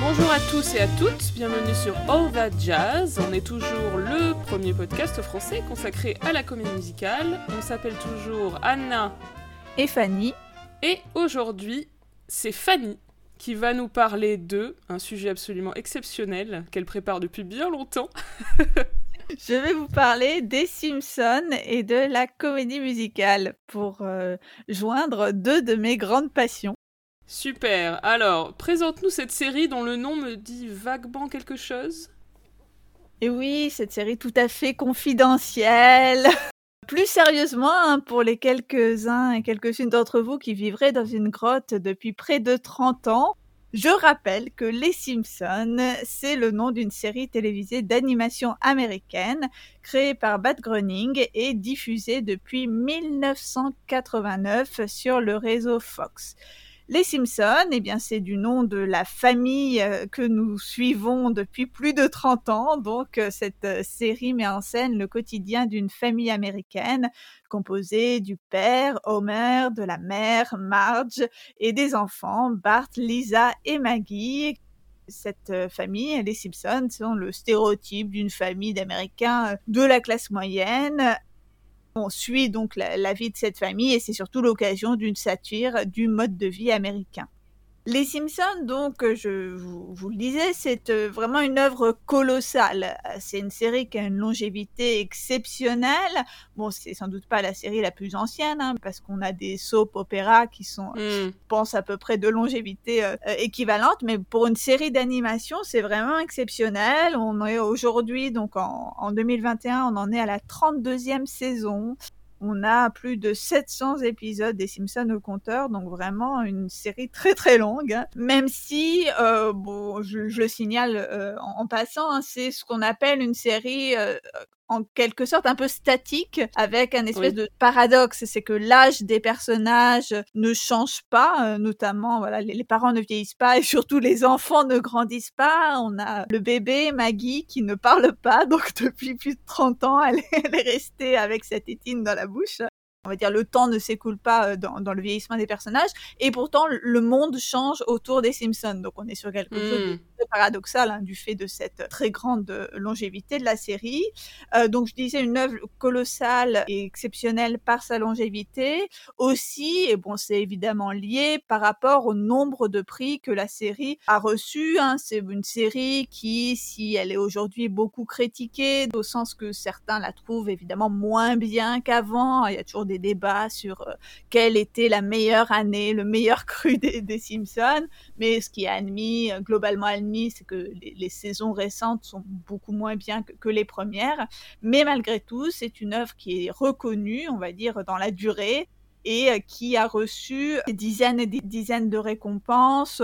Bonjour à tous et à toutes, bienvenue sur All That Jazz. On est toujours le premier podcast français consacré à la comédie musicale. On s'appelle toujours Anna et Fanny. Et aujourd'hui, c'est Fanny qui va nous parler de un sujet absolument exceptionnel qu'elle prépare depuis bien longtemps. Je vais vous parler des Simpsons et de la comédie musicale pour euh, joindre deux de mes grandes passions. Super. Alors, présente-nous cette série dont le nom me dit vaguement quelque chose. Et oui, cette série tout à fait confidentielle. Plus sérieusement, hein, pour les quelques-uns et quelques-unes d'entre vous qui vivraient dans une grotte depuis près de 30 ans, je rappelle que Les Simpsons, c'est le nom d'une série télévisée d'animation américaine créée par Bat Groening et diffusée depuis 1989 sur le réseau Fox. Les Simpsons, eh bien, c'est du nom de la famille euh, que nous suivons depuis plus de 30 ans. Donc, euh, cette euh, série met en scène le quotidien d'une famille américaine composée du père, Homer, de la mère, Marge, et des enfants, Bart, Lisa et Maggie cette famille, les Simpsons, sont le stéréotype d'une famille d'Américains de la classe moyenne, on suit donc la, vie de cette famille et c'est surtout l'occasion d'une satire du mode de vie américain. Les Simpsons, donc, euh, je vous, le disais, c'est euh, vraiment une œuvre colossale. C'est une série qui a une longévité exceptionnelle. Bon, c'est sans doute pas la série la plus ancienne, hein, parce qu'on a des soap opéras qui sont, euh, hmm. je pense, à peu près de longévité équivalente. Mais pour une série d'animation, c'est vraiment exceptionnel. On est aujourd'hui, donc en, en 2021, on en est à la 32e saison. On a plus de 700 épisodes des Simpsons au compteur, donc vraiment une série très très longue. Hein. Même si, euh, bon, je, le signale euh, en, passant, hein, c'est ce qu'on appelle une série euh, en quelque sorte un peu statique avec un espèce de paradoxe, c'est que l'âge des personnages ne change pas, euh, notamment voilà les, parents ne vieillissent pas et surtout les enfants ne grandissent pas. On a le bébé Maggie qui ne parle pas, donc depuis plus de 30 ans, elle, elle est restée avec cette étine dans la bouche on va dire le temps ne s'écoule pas euh, dans, le vieillissement des personnages et pourtant le monde change autour des Simpsons donc on est sur quelque chose hmm paradoxal hein, du fait de cette très grande longévité de la série. Euh, donc je disais une œuvre colossale et exceptionnelle par sa longévité. Aussi, et bon c'est évidemment lié par rapport au nombre de prix que la série a reçu. Hein. C'est une série qui, si elle est aujourd'hui beaucoup critiquée, au sens que certains la trouvent évidemment moins bien qu'avant, il y a toujours des débats sur euh, quelle était la meilleure année, le meilleur cru des, des Simpsons, mais ce qui est admis, euh, globalement admis, c'est que les, saisons récentes sont beaucoup moins bien que, les premières. Mais malgré tout, c'est une œuvre qui est reconnue, on va dire, dans la durée et euh, qui a reçu des dizaines et des dizaines de récompenses,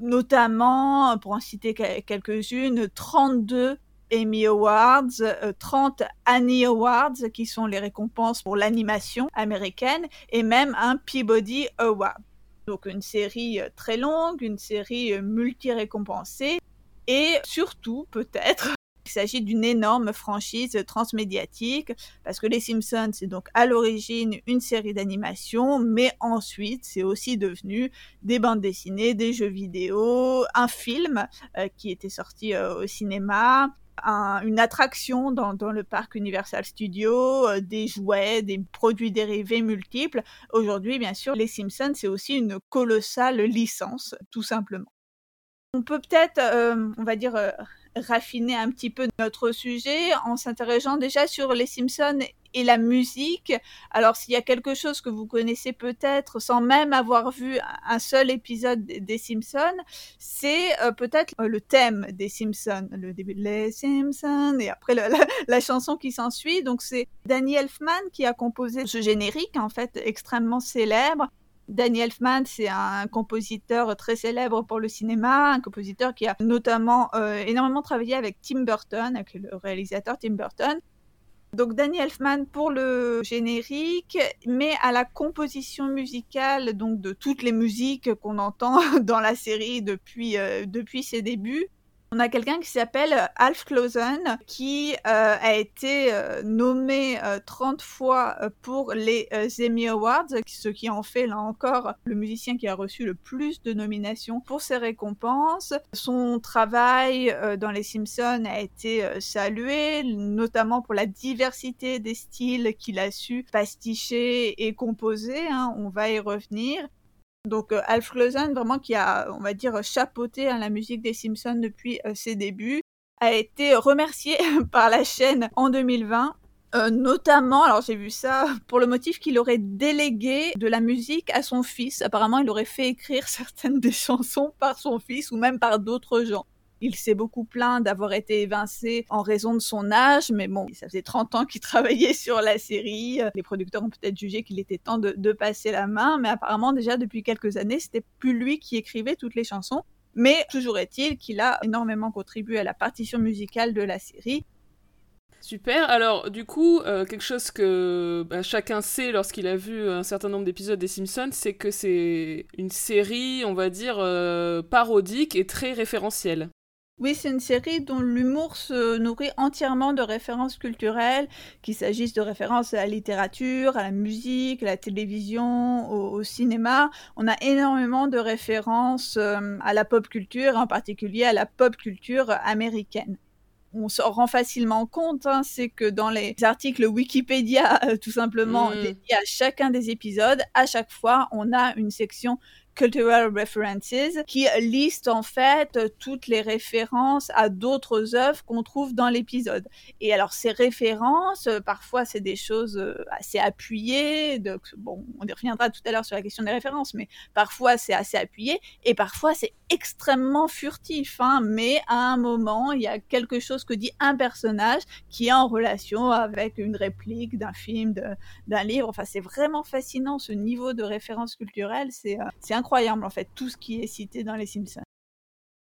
notamment, pour en citer quelques-unes, 32 Emmy Awards, 30 euh, Annie Awards, qui sont les récompenses pour l'animation américaine, et même un Peabody Award. Donc une série euh, très longue, une série euh, multi-récompensée et surtout peut-être il s'agit d'une énorme franchise transmédiatique parce que Les Simpsons, c'est donc à l'origine une série d'animation, mais ensuite c'est aussi devenu des bandes dessinées, des jeux vidéo, un film qui était sorti au cinéma, une attraction dans, le parc Universal Studios, euh, des jouets, des produits dérivés multiples. Aujourd'hui, bien sûr, Les Simpsons, c'est aussi une colossale licence, tout simplement. On peut peut-être, euh, on va dire, euh, raffiner un petit peu notre sujet en s'interrogeant déjà sur les Simpsons et la musique. Alors s'il y a quelque chose que vous connaissez peut-être sans même avoir vu un seul épisode des Simpsons, c'est euh, peut-être euh, le thème des Simpsons, le début de les Simpsons et après la, chanson qui s'ensuit. Donc c'est Danny Elfman qui a composé ce générique en fait extrêmement célèbre. Danny Elfman, c'est un compositeur très célèbre pour le cinéma, un compositeur qui a notamment euh, énormément travaillé avec Tim Burton, avec le réalisateur Tim Burton. Donc Danny Elfman pour le générique, mais à la composition musicale donc de toutes les musiques qu'on entend dans la série depuis, euh, depuis ses débuts. On a quelqu'un qui s'appelle euh, Alf Clausen, qui euh, a été euh, nommé 30 fois pour les Emmy Awards, ce qui en fait là encore le musicien qui a reçu le plus de nominations pour ces récompenses. Son travail dans Les Simpsons a été salué, notamment pour la diversité des styles qu'il a su pasticher et composer. Hein, on va y revenir. Donc euh, Alf Clausen, vraiment qui a, on va dire, chapeauté hein, la musique des Simpsons depuis euh, ses débuts, a été remercié par la chaîne en 2020 euh, notamment, alors j'ai vu ça pour le motif qu'il aurait délégué de la musique à son fils. Apparemment, il aurait fait écrire certaines des chansons par son fils ou même par d'autres gens. Il s'est beaucoup plaint d'avoir été évincé en raison de son âge, mais bon, ça faisait 30 ans qu'il travaillait sur la série. Les producteurs ont peut-être jugé qu'il était temps de, passer la main, mais apparemment déjà depuis quelques années, c'était plus lui qui écrivait toutes les chansons. Mais toujours est-il qu'il a énormément contribué à la partition musicale de la série. Super. Alors, du coup, euh, quelque chose que bah, chacun sait lorsqu'il a vu un certain nombre d'épisodes des Simpsons, c'est que c'est une série, on va dire, euh, parodique et très référentielle. Oui, c'est une série dont l'humour se nourrit entièrement de références culturelles, qu'il s'agisse de références à la littérature, à la musique, à la télévision, au, cinéma. On a énormément de références euh, à la pop culture, en particulier à la pop culture américaine on s'en rend facilement compte, hein, c'est que dans les articles Wikipédia, euh, tout simplement mmh. dédiés à chacun des épisodes, à chaque fois, on a une section Cultural References, qui liste en fait toutes les références à d'autres œuvres qu'on trouve dans l'épisode. Et alors ces références, parfois c'est des choses euh, assez appuyées, bon, on y reviendra tout à l'heure sur la question des références, mais parfois c'est assez appuyé et parfois c'est extrêmement furtif, hein, mais à un moment il y a quelque chose que dit un personnage qui est en relation avec une réplique d'un film, d'un livre. Enfin, c'est vraiment fascinant ce niveau de référence culturelle, c'est euh, incroyable incroyable en fait, tout ce qui est cité dans les Simpsons.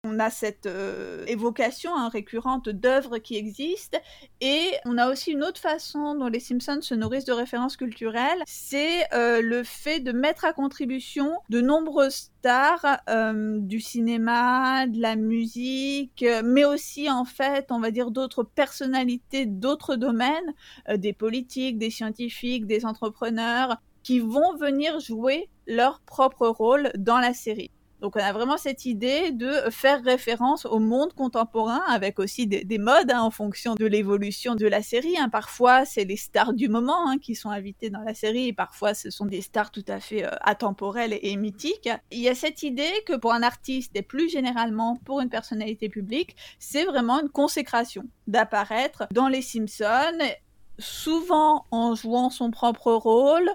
On a cette euh, évocation hein, récurrente d'œuvres qui existent et on a aussi une autre façon dont les Simpsons se nourrissent de références culturelles, c'est euh, le fait de mettre à contribution de nombreuses stars euh, du cinéma, de la musique, mais aussi en fait, on va dire d'autres personnalités d'autres domaines, des politiques, des scientifiques, des entrepreneurs, qui vont venir jouer leur propre rôle dans la série. Donc on a vraiment cette idée de faire référence au monde contemporain avec aussi des, modes hein, en fonction de l'évolution de la série. Hein. Parfois c'est les stars du moment hein, qui sont invitées dans la série et parfois ce sont des stars tout à fait euh, atemporelles et, mythiques. Il y a cette idée que pour un artiste et plus généralement pour une personnalité publique, c'est vraiment une consécration d'apparaître dans les Simpsons souvent en jouant son propre rôle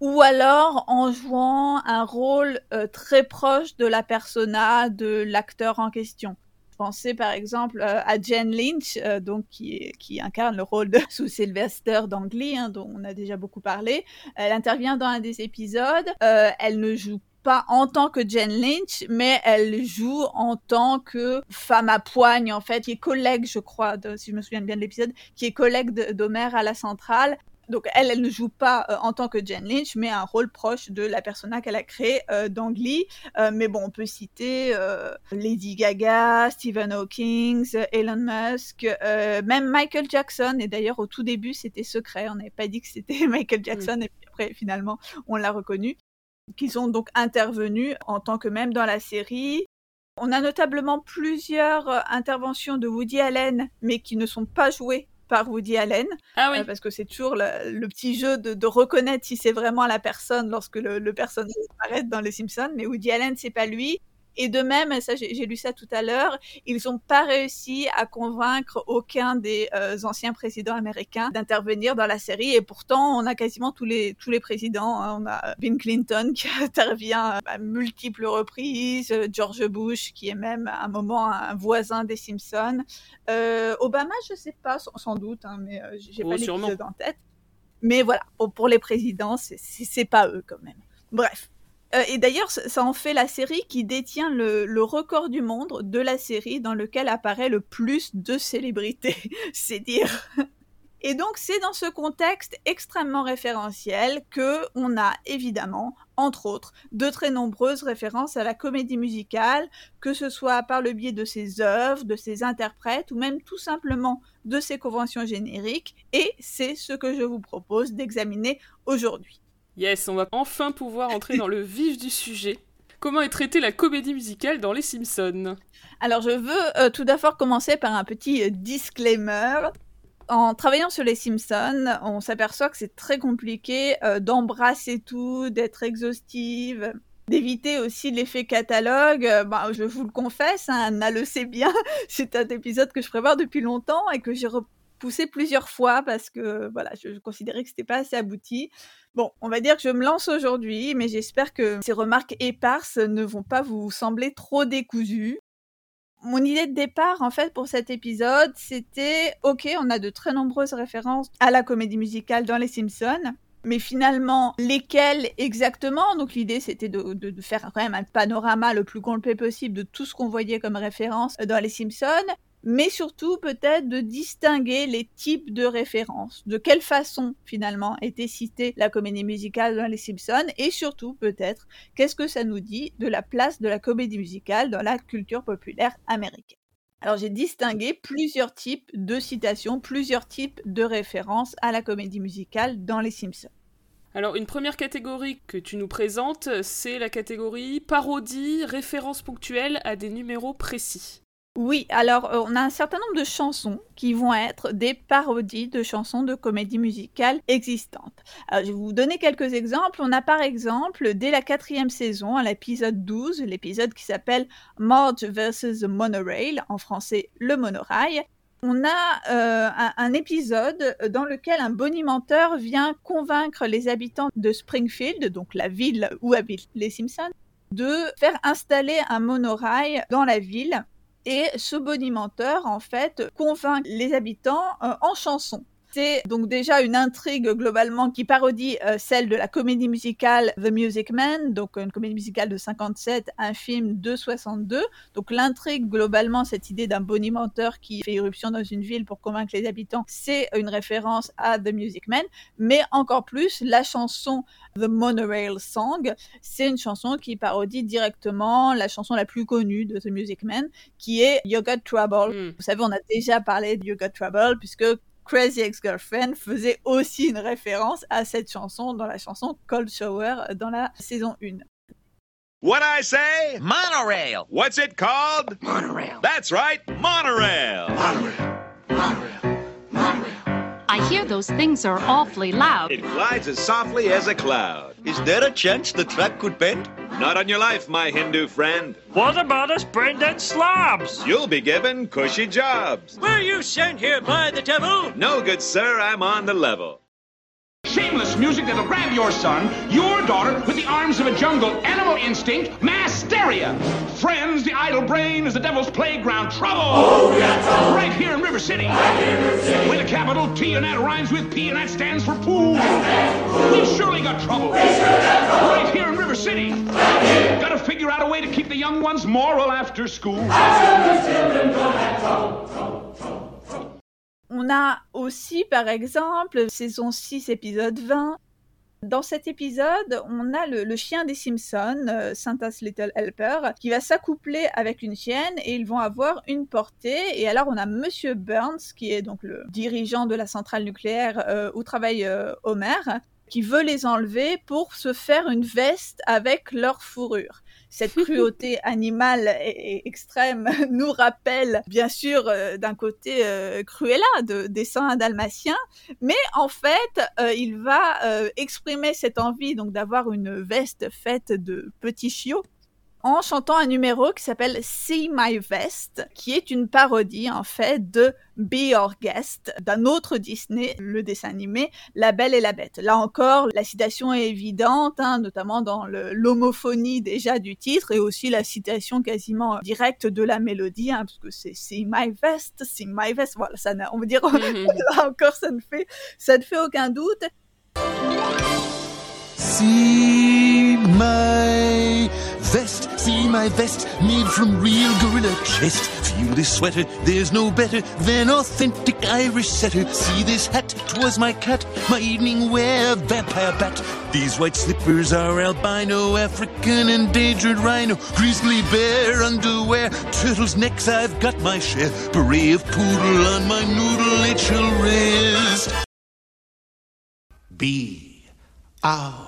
ou alors en jouant un rôle euh, très proche de la persona de l'acteur en question. Pensez par exemple euh, à Jen Lynch, euh, donc qui, qui, incarne le rôle de sous Sylvester d'Angly, hein, dont on a déjà beaucoup parlé. Elle intervient dans un des épisodes. elle ne joue pas en tant que Jen Lynch, mais elle joue en tant que femme à poigne, en fait, qui est collègue, je crois, si je me souviens bien de l'épisode, qui est collègue d'Homer à la centrale donc elle, elle ne joue pas euh, en tant que Jen Lynch, mais un rôle proche de la persona qu'elle a créée euh, dans Glee. Euh, mais bon, on peut citer Lady Gaga, Stephen Hawking, Elon Musk, même Michael Jackson. Et d'ailleurs, au tout début, c'était secret. On n'avait pas dit que c'était Michael Jackson. Mm. Et puis après, finalement, on l'a reconnu. Qui sont donc intervenus en tant que même dans la série. On a notablement plusieurs interventions de Woody Allen, mais qui ne sont pas jouées par Woody Allen. Ah oui. Euh, parce que c'est toujours le, petit jeu de, reconnaître si c'est vraiment la personne lorsque le, le personnage apparaît dans Les Simpsons. Mais Woody Allen, c'est pas lui. Et de même, ça j'ai lu ça tout à l'heure, ils n'ont pas réussi à convaincre aucun des euh, anciens présidents américains d'intervenir dans la série. Et pourtant, on a quasiment tous les tous les présidents. Hein. On a Bill Clinton qui intervient à multiples reprises, George Bush qui est même à un moment un voisin des Simpsons. Euh, Obama, je sais pas, sans, doute, hein, mais euh, j'ai oh, pas l'épisode en tête. Mais voilà, pour les présidents, c'est pas eux quand même. Bref. Euh, et d'ailleurs, ça en fait la série qui détient le, record du monde de la série dans lequel apparaît le plus de célébrités. C'est dire. Et donc, c'est dans ce contexte extrêmement référentiel que on a évidemment entre autres, de très nombreuses références à la comédie musicale, que ce soit par le biais de ses œuvres, de ses interprètes, ou même tout simplement de ses conventions génériques, et c'est ce que je vous propose d'examiner aujourd'hui. Yes, on va enfin pouvoir entrer dans le vif du sujet. Comment est traitée la comédie musicale dans Les Simpsons? Alors je veux euh, tout d'abord commencer par un petit euh, disclaimer en travaillant sur les Simpsons, on s'aperçoit que c'est très compliqué euh, d'embrasser tout, d'être exhaustive, d'éviter aussi l'effet catalogue. Bah, je vous le confesse, hein, Anna le sait bien, c'est un épisode que je prépare depuis longtemps et que j'ai repoussé plusieurs fois parce que voilà, je, considérais que c'était pas assez abouti. Bon, on va dire que je me lance aujourd'hui, mais j'espère que ces remarques éparses ne vont pas vous sembler trop décousues. Mon idée de départ, en fait, pour cet épisode, c'était, ok, on a de très nombreuses références à la comédie musicale dans Les Simpsons, mais finalement, lesquelles exactement? Donc l'idée, c'était de, faire quand même un panorama le plus complet possible de tout ce qu'on voyait comme référence dans Les Simpsons, mais surtout peut-être de distinguer les types de références, de quelle façon finalement était citée la comédie musicale dans Les Simpsons, et surtout peut-être qu'est-ce que ça nous dit de la place de la comédie musicale dans la culture populaire américaine. Alors j'ai distingué plusieurs types de citations, plusieurs types de références à la comédie musicale dans Les Simpsons. Alors une première catégorie que tu nous présentes, c'est la catégorie parodie, référence ponctuelle à des numéros précis. Oui, alors euh, on a un certain nombre de chansons qui vont être des parodies de chansons de comédie musicale existantes. Alors, je vais vous donner quelques exemples. On a par exemple, dès la quatrième saison, à l'épisode 12, l'épisode qui s'appelle Marge vs. The Monorail, en français le monorail, on a euh, un, un, épisode dans lequel un bonimenteur vient convaincre les habitants de Springfield, donc la ville où habitent les Simpsons, de faire installer un monorail dans la ville et ce bonimenteur, en fait, convainc les habitants euh, en chanson. C'est donc déjà une intrigue globalement qui parodie euh, celle de la comédie musicale The Music Man, donc une comédie musicale de 57, un film de 62. Donc l'intrigue globalement, cette idée d'un bonimenteur qui fait irruption dans une ville pour convaincre les habitants, c'est une référence à The Music Man. Mais encore plus, la chanson The Monorail Song, c'est une chanson qui parodie directement la chanson la plus connue de The Music Man, qui est You Got Trouble. Hmm. Vous savez, on a déjà parlé de You Got Trouble puisque Crazy Ex-Girlfriend faisait aussi une référence à cette chanson dans la chanson Cold Shower dans la saison 1. What I say? Monorail. What's it called? Monorail. That's right, monorail. Monorail. Monorail. Monorail. I hear those things are awfully loud. It glides as softly as a cloud. Is there a chance the track could bend? Not on your life, my Hindu friend. What about us brain-dead slobs? You'll be given cushy jobs. Were you sent here by the devil? No, good sir, I'm on the level. Shameless music that'll grab your son, your daughter, with the arms of a jungle, animal instinct, mass hysteria. Friends, the idle brain is the devil's playground. Trouble! Oh, trouble! Right here in River City. Right here in. With a capital T and that rhymes with P and that stands for pool. We've surely got trouble. We got trouble. Right here in River City. Right here. Gotta figure out a way to keep the young ones moral after school. Our children, children don't trouble, trouble, trouble. On a aussi, par exemple, saison 6, épisode 20. Dans cet épisode, on a le, chien des Simpsons, euh, Santa's Little Helper, qui va s'accoupler avec une chienne et ils vont avoir une portée. Et alors, on a Monsieur Burns, qui est donc le dirigeant de la centrale nucléaire où travaille Homer, qui veut les enlever pour se faire une veste avec leur fourrure cette cruauté animale et, extrême nous rappelle bien sûr euh, d'un côté euh, Cruella de dessin dalmatien, mais en fait euh, il va euh, exprimer cette envie donc d'avoir une veste faite de petits chiots en chantant un numéro qui s'appelle See My Vest, qui est une parodie en fait de Be Your Guest d'un autre Disney, le dessin animé La Belle et la Bête. Là encore, la citation est évidente, hein, notamment dans l'homophonie déjà du titre et aussi la citation quasiment directe de la mélodie, hein, parce que c'est See My Vest, See My Vest. Voilà, ça on veut dire là encore, ça ne fait, ça ne fait aucun doute. See my vest See my vest made from real gorilla chest. Feel this sweater, there's no better than authentic Irish setter. See this hat, 'twas my cat, my evening wear, vampire bat. These white slippers are albino, African endangered rhino, grizzly bear underwear, turtles' necks, I've got my share. Beret of poodle on my noodle, it shall rest. Be our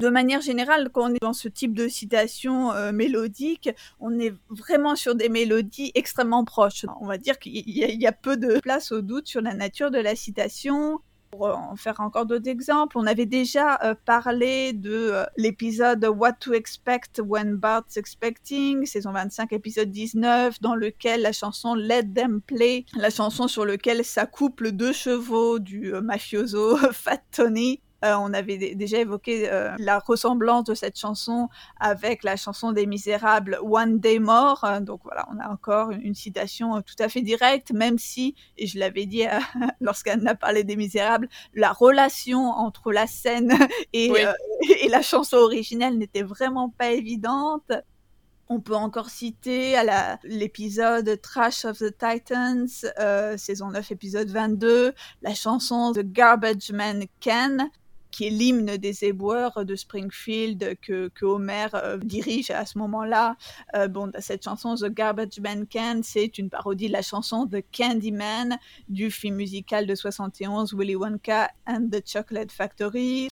De manière générale, quand on est dans ce type de citation euh, mélodique, on est vraiment sur des mélodies extrêmement proches. On va dire qu'il y, a- peu de place au doute sur la nature de la citation. Pour euh, en faire encore d'autres exemples, on avait déjà euh, parlé de l'épisode What to Expect When Bart's Expecting, saison 25, épisode 19, dans lequel la chanson Let Them Play, la chanson sur laquelle s'accouplent deux chevaux du mafioso Fat Tony, euh, on avait dé- déjà évoqué euh, la ressemblance de cette chanson avec la chanson des Misérables One Day More. Euh, donc voilà, on a encore une, une citation tout à fait directe, même si, et je l'avais dit lorsqu'Anne a parlé des Misérables, la relation entre la scène et, Oui. et la chanson originelle n'était vraiment pas évidente. On peut encore citer à l'épisode Trash of the Titans, euh, saison 9, épisode 22, la chanson The Garbage Man Can, qui est l'hymne des éboueurs de Springfield que, que Homer euh, dirige à ce moment-là. Euh, bon, cette chanson The Garbage Man Can, c'est une parodie de la chanson The Candyman du film musical de 71 Willy Wonka and the Chocolate Factory.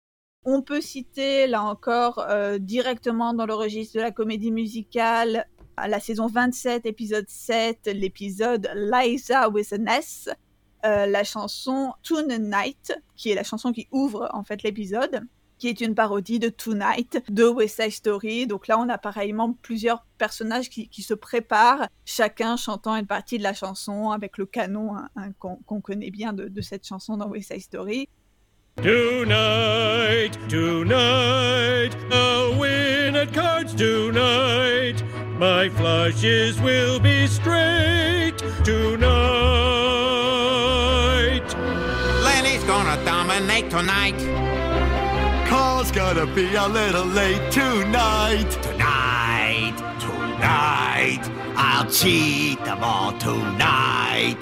On peut citer, là encore, euh, directement dans le registre de la comédie musicale, à la saison 27, épisode 7, l'épisode Liza with an S, euh, la chanson Tonight, qui est la chanson qui ouvre en fait l'épisode, qui est une parodie de Tonight de West Side Story. Donc là, on a pareillement plusieurs personnages qui, qui se préparent, chacun chantant une partie de la chanson avec le canon hein, hein, qu'on connaît bien de, cette chanson dans West Side Story. Tonight, tonight, I'll win at cards tonight. My flushes will be straight tonight. Gonna dominate tonight. Carl's gonna be a little late tonight. Tonight, tonight, I'll cheat them all tonight.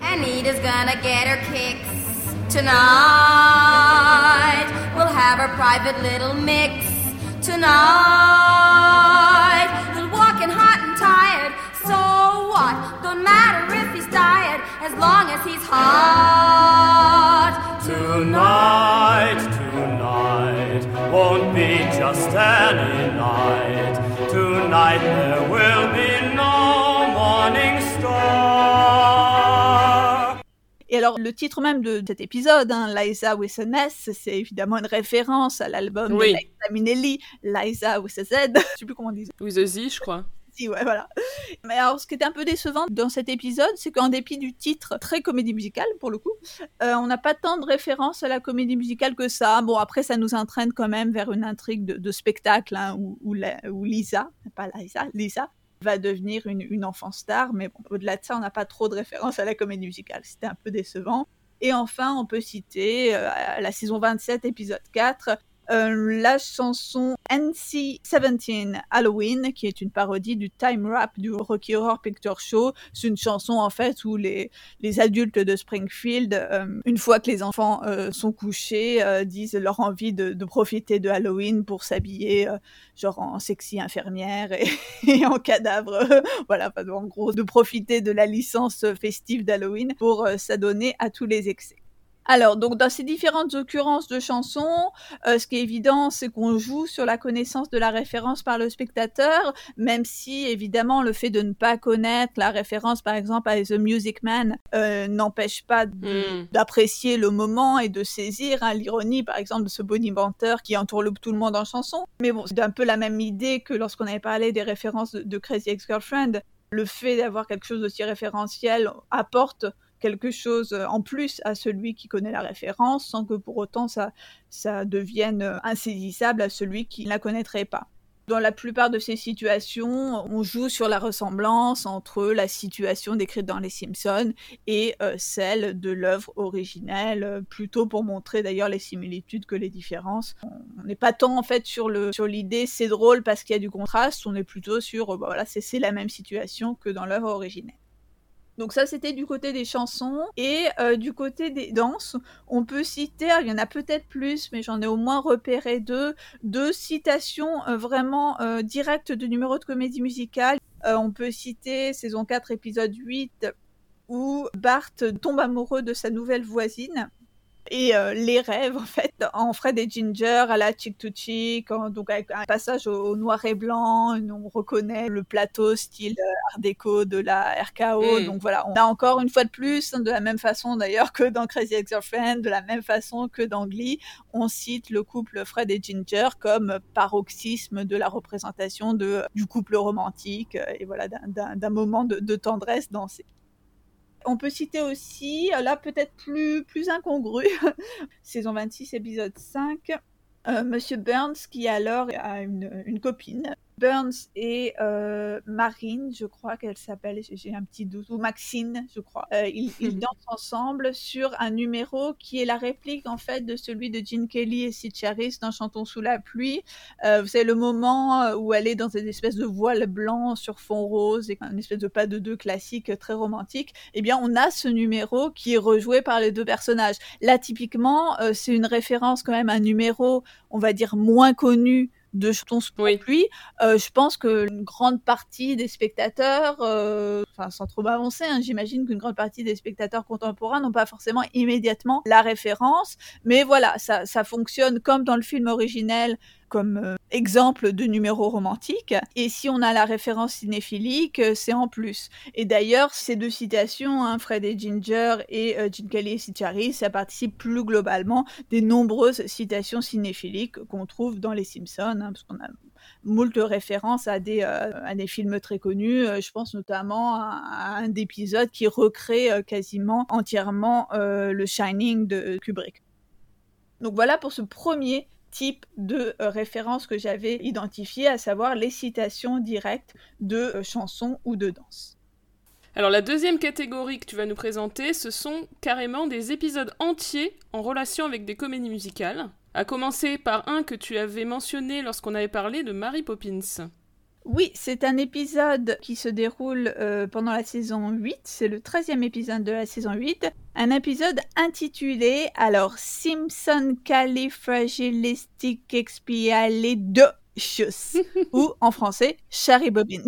Anita's gonna get her kicks tonight. We'll have our private little mix tonight. There will be no morning star. Et alors, le titre même de cet épisode, hein, Liza with an S, c'est évidemment une référence à l'album Oui. de Liza Minnelli, Liza with a Z. Je sais plus comment on dit. With a Z, je crois. Si, ouais, voilà. Mais alors, ce qui était un peu décevant dans cet épisode, c'est qu'en dépit du titre très comédie musicale, pour le coup, euh, on n'a pas tant de références à la comédie musicale que ça. Bon, après, ça nous entraîne quand même vers une intrigue de, spectacle hein, où, Lisa, pas Lisa, Lisa, va devenir une, une enfant star. Mais bon, au-delà de ça, on n'a pas trop de références à la comédie musicale. C'était un peu décevant. Et enfin, on peut citer euh, la saison 27, épisode 4, euh, la chanson NC-17 Halloween, qui est une parodie du time rap du Rocky Horror Picture Show. C'est une chanson en fait où les, les adultes de Springfield, euh, une fois que les enfants euh, sont couchés, disent leur envie de, de profiter de Halloween pour s'habiller genre en sexy infirmière et, et en cadavre. voilà, en gros, de profiter de la licence festive d'Halloween pour s'adonner à tous les excès. Alors, donc dans ces différentes occurrences de chansons, euh, ce qui est évident, c'est qu'on joue sur la connaissance de la référence par le spectateur, même si évidemment le fait de ne pas connaître la référence, par exemple, à The Music Man, euh, n'empêche pas Hmm. d'apprécier le moment et de saisir hein, l'ironie, par exemple, de ce bonimenteur qui entourloupe tout le monde en chanson. Mais bon, c'est un peu la même idée que lorsqu'on avait parlé des références de, de Crazy Ex-Girlfriend. le fait d'avoir quelque chose d'aussi référentiel apporte quelque chose en plus à celui qui connaît la référence sans que pour autant ça, ça devienne insaisissable à celui qui ne la connaîtrait pas. Dans la plupart de ces situations, on joue sur la ressemblance entre la situation décrite dans Les Simpsons et euh, celle de l'œuvre originelle, euh, plutôt pour montrer d'ailleurs les similitudes que les différences. On n'est pas tant en fait sur le sur l'idée c'est drôle parce qu'il y a du contraste, on est plutôt sur euh, bah, voilà c'est la même situation que dans l'œuvre originelle. Donc ça, c'était du côté des chansons. Et euh, du côté des danses, on peut citer, il y en a peut-être plus, mais j'en ai au moins repéré deux, deux citations euh, vraiment euh, directes de numéros de comédie musicale. on peut citer saison 4, épisode 8, où Bart tombe amoureux de sa nouvelle voisine et euh, les rêves en fait en Fred et Ginger à la chick to chick donc avec un passage au, noir et blanc on reconnaît le plateau style euh, art déco de la RKO mm. donc voilà on a encore une fois de plus de la même façon d'ailleurs que dans Crazy Ex-Girlfriend de la même façon que dans Glee on cite le couple Fred et Ginger comme paroxysme de la représentation de du couple romantique et voilà d'un moment de, de tendresse dansée on peut citer aussi, là peut-être plus, plus incongru, saison 26, épisode 5, euh, Monsieur Burns qui alors a une, une copine Burns et euh, Marine, je crois qu'elle s'appelle, j'ai un petit doute, ou Maxine, je crois. Euh, ils, ils, dansent ensemble sur un numéro qui est la réplique en fait de celui de Gene Kelly et Sid Charis dans Chantons sous la pluie. Euh, vous savez le moment euh, où elle est dans une espèce de voile blanc sur fond rose et un espèce de pas de deux classique très romantique. Eh bien, on a ce numéro qui est rejoué par les deux personnages. Là, typiquement, euh, c'est une référence quand même à un numéro, on va dire moins connu de jetons sous oui. pluie, euh, je pense qu'une grande partie des spectateurs, euh, enfin sans trop m'avancer, hein, j'imagine qu'une grande partie des spectateurs contemporains n'ont pas forcément immédiatement la référence, mais voilà, ça, ça fonctionne comme dans le film originel comme euh, exemple de numéro romantique. Et si on a la référence cinéphilique, euh, c'est en plus. Et d'ailleurs, ces deux citations, hein, Fred et Ginger et euh, Gene Kelly et Sichari, ça participe plus globalement des nombreuses citations cinéphiliques qu'on trouve dans Les Simpsons, hein, parce qu'on a moult références à des, euh, à des films très connus. Je pense notamment à, un épisode qui recrée quasiment entièrement le Shining de Kubrick. Donc voilà pour ce premier type de euh, référence que j'avais identifié, à savoir les citations directes de euh, chansons ou de danse. Alors la deuxième catégorie que tu vas nous présenter, ce sont carrément des épisodes entiers en relation avec des comédies musicales, à commencer par un que tu avais mentionné lorsqu'on avait parlé de Mary Poppins. Oui, c'est un épisode qui se déroule euh, pendant la saison 8. C'est le 13e épisode de la saison 8. Un épisode intitulé, alors, Simpson Califragilisticexpialidocious ou en français, Charlie Bobbins.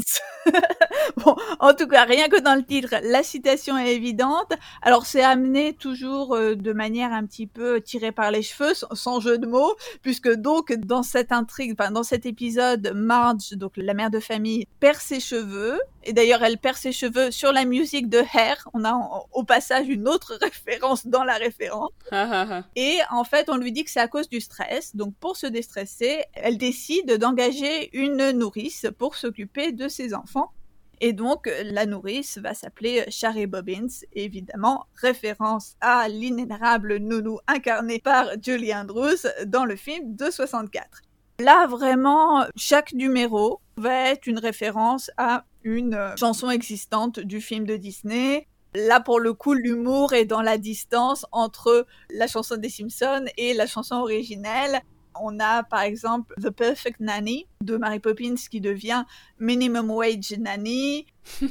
bon, en tout cas, rien que dans le titre, la citation est évidente. Alors, c'est amené toujours euh, de manière un petit peu tirée par les cheveux, sans, sans, jeu de mots, puisque donc, dans cette intrigue, enfin, dans cet épisode, Marge, donc la mère de famille, perd ses cheveux. Et d'ailleurs, elle perd ses cheveux sur la musique de Hair. On a en, au passage une autre référence dans la référence. Et en fait, on lui dit que c'est à cause du stress. Donc, pour se déstresser, elle décide d'engager une nourrice pour s'occuper de ses enfants. Et donc, la nourrice va s'appeler Shari Bobbins, évidemment, référence à l'inénarrable nounou incarné par Julie Andrews dans le film de 64. Là, vraiment, chaque numéro va être une référence à une chanson existante du film de Disney. Là, pour le coup, l'humour est dans la distance entre la chanson des Simpsons et la chanson originelle. On a par exemple The Perfect Nanny de Mary Poppins qui devient Minimum Wage Nanny.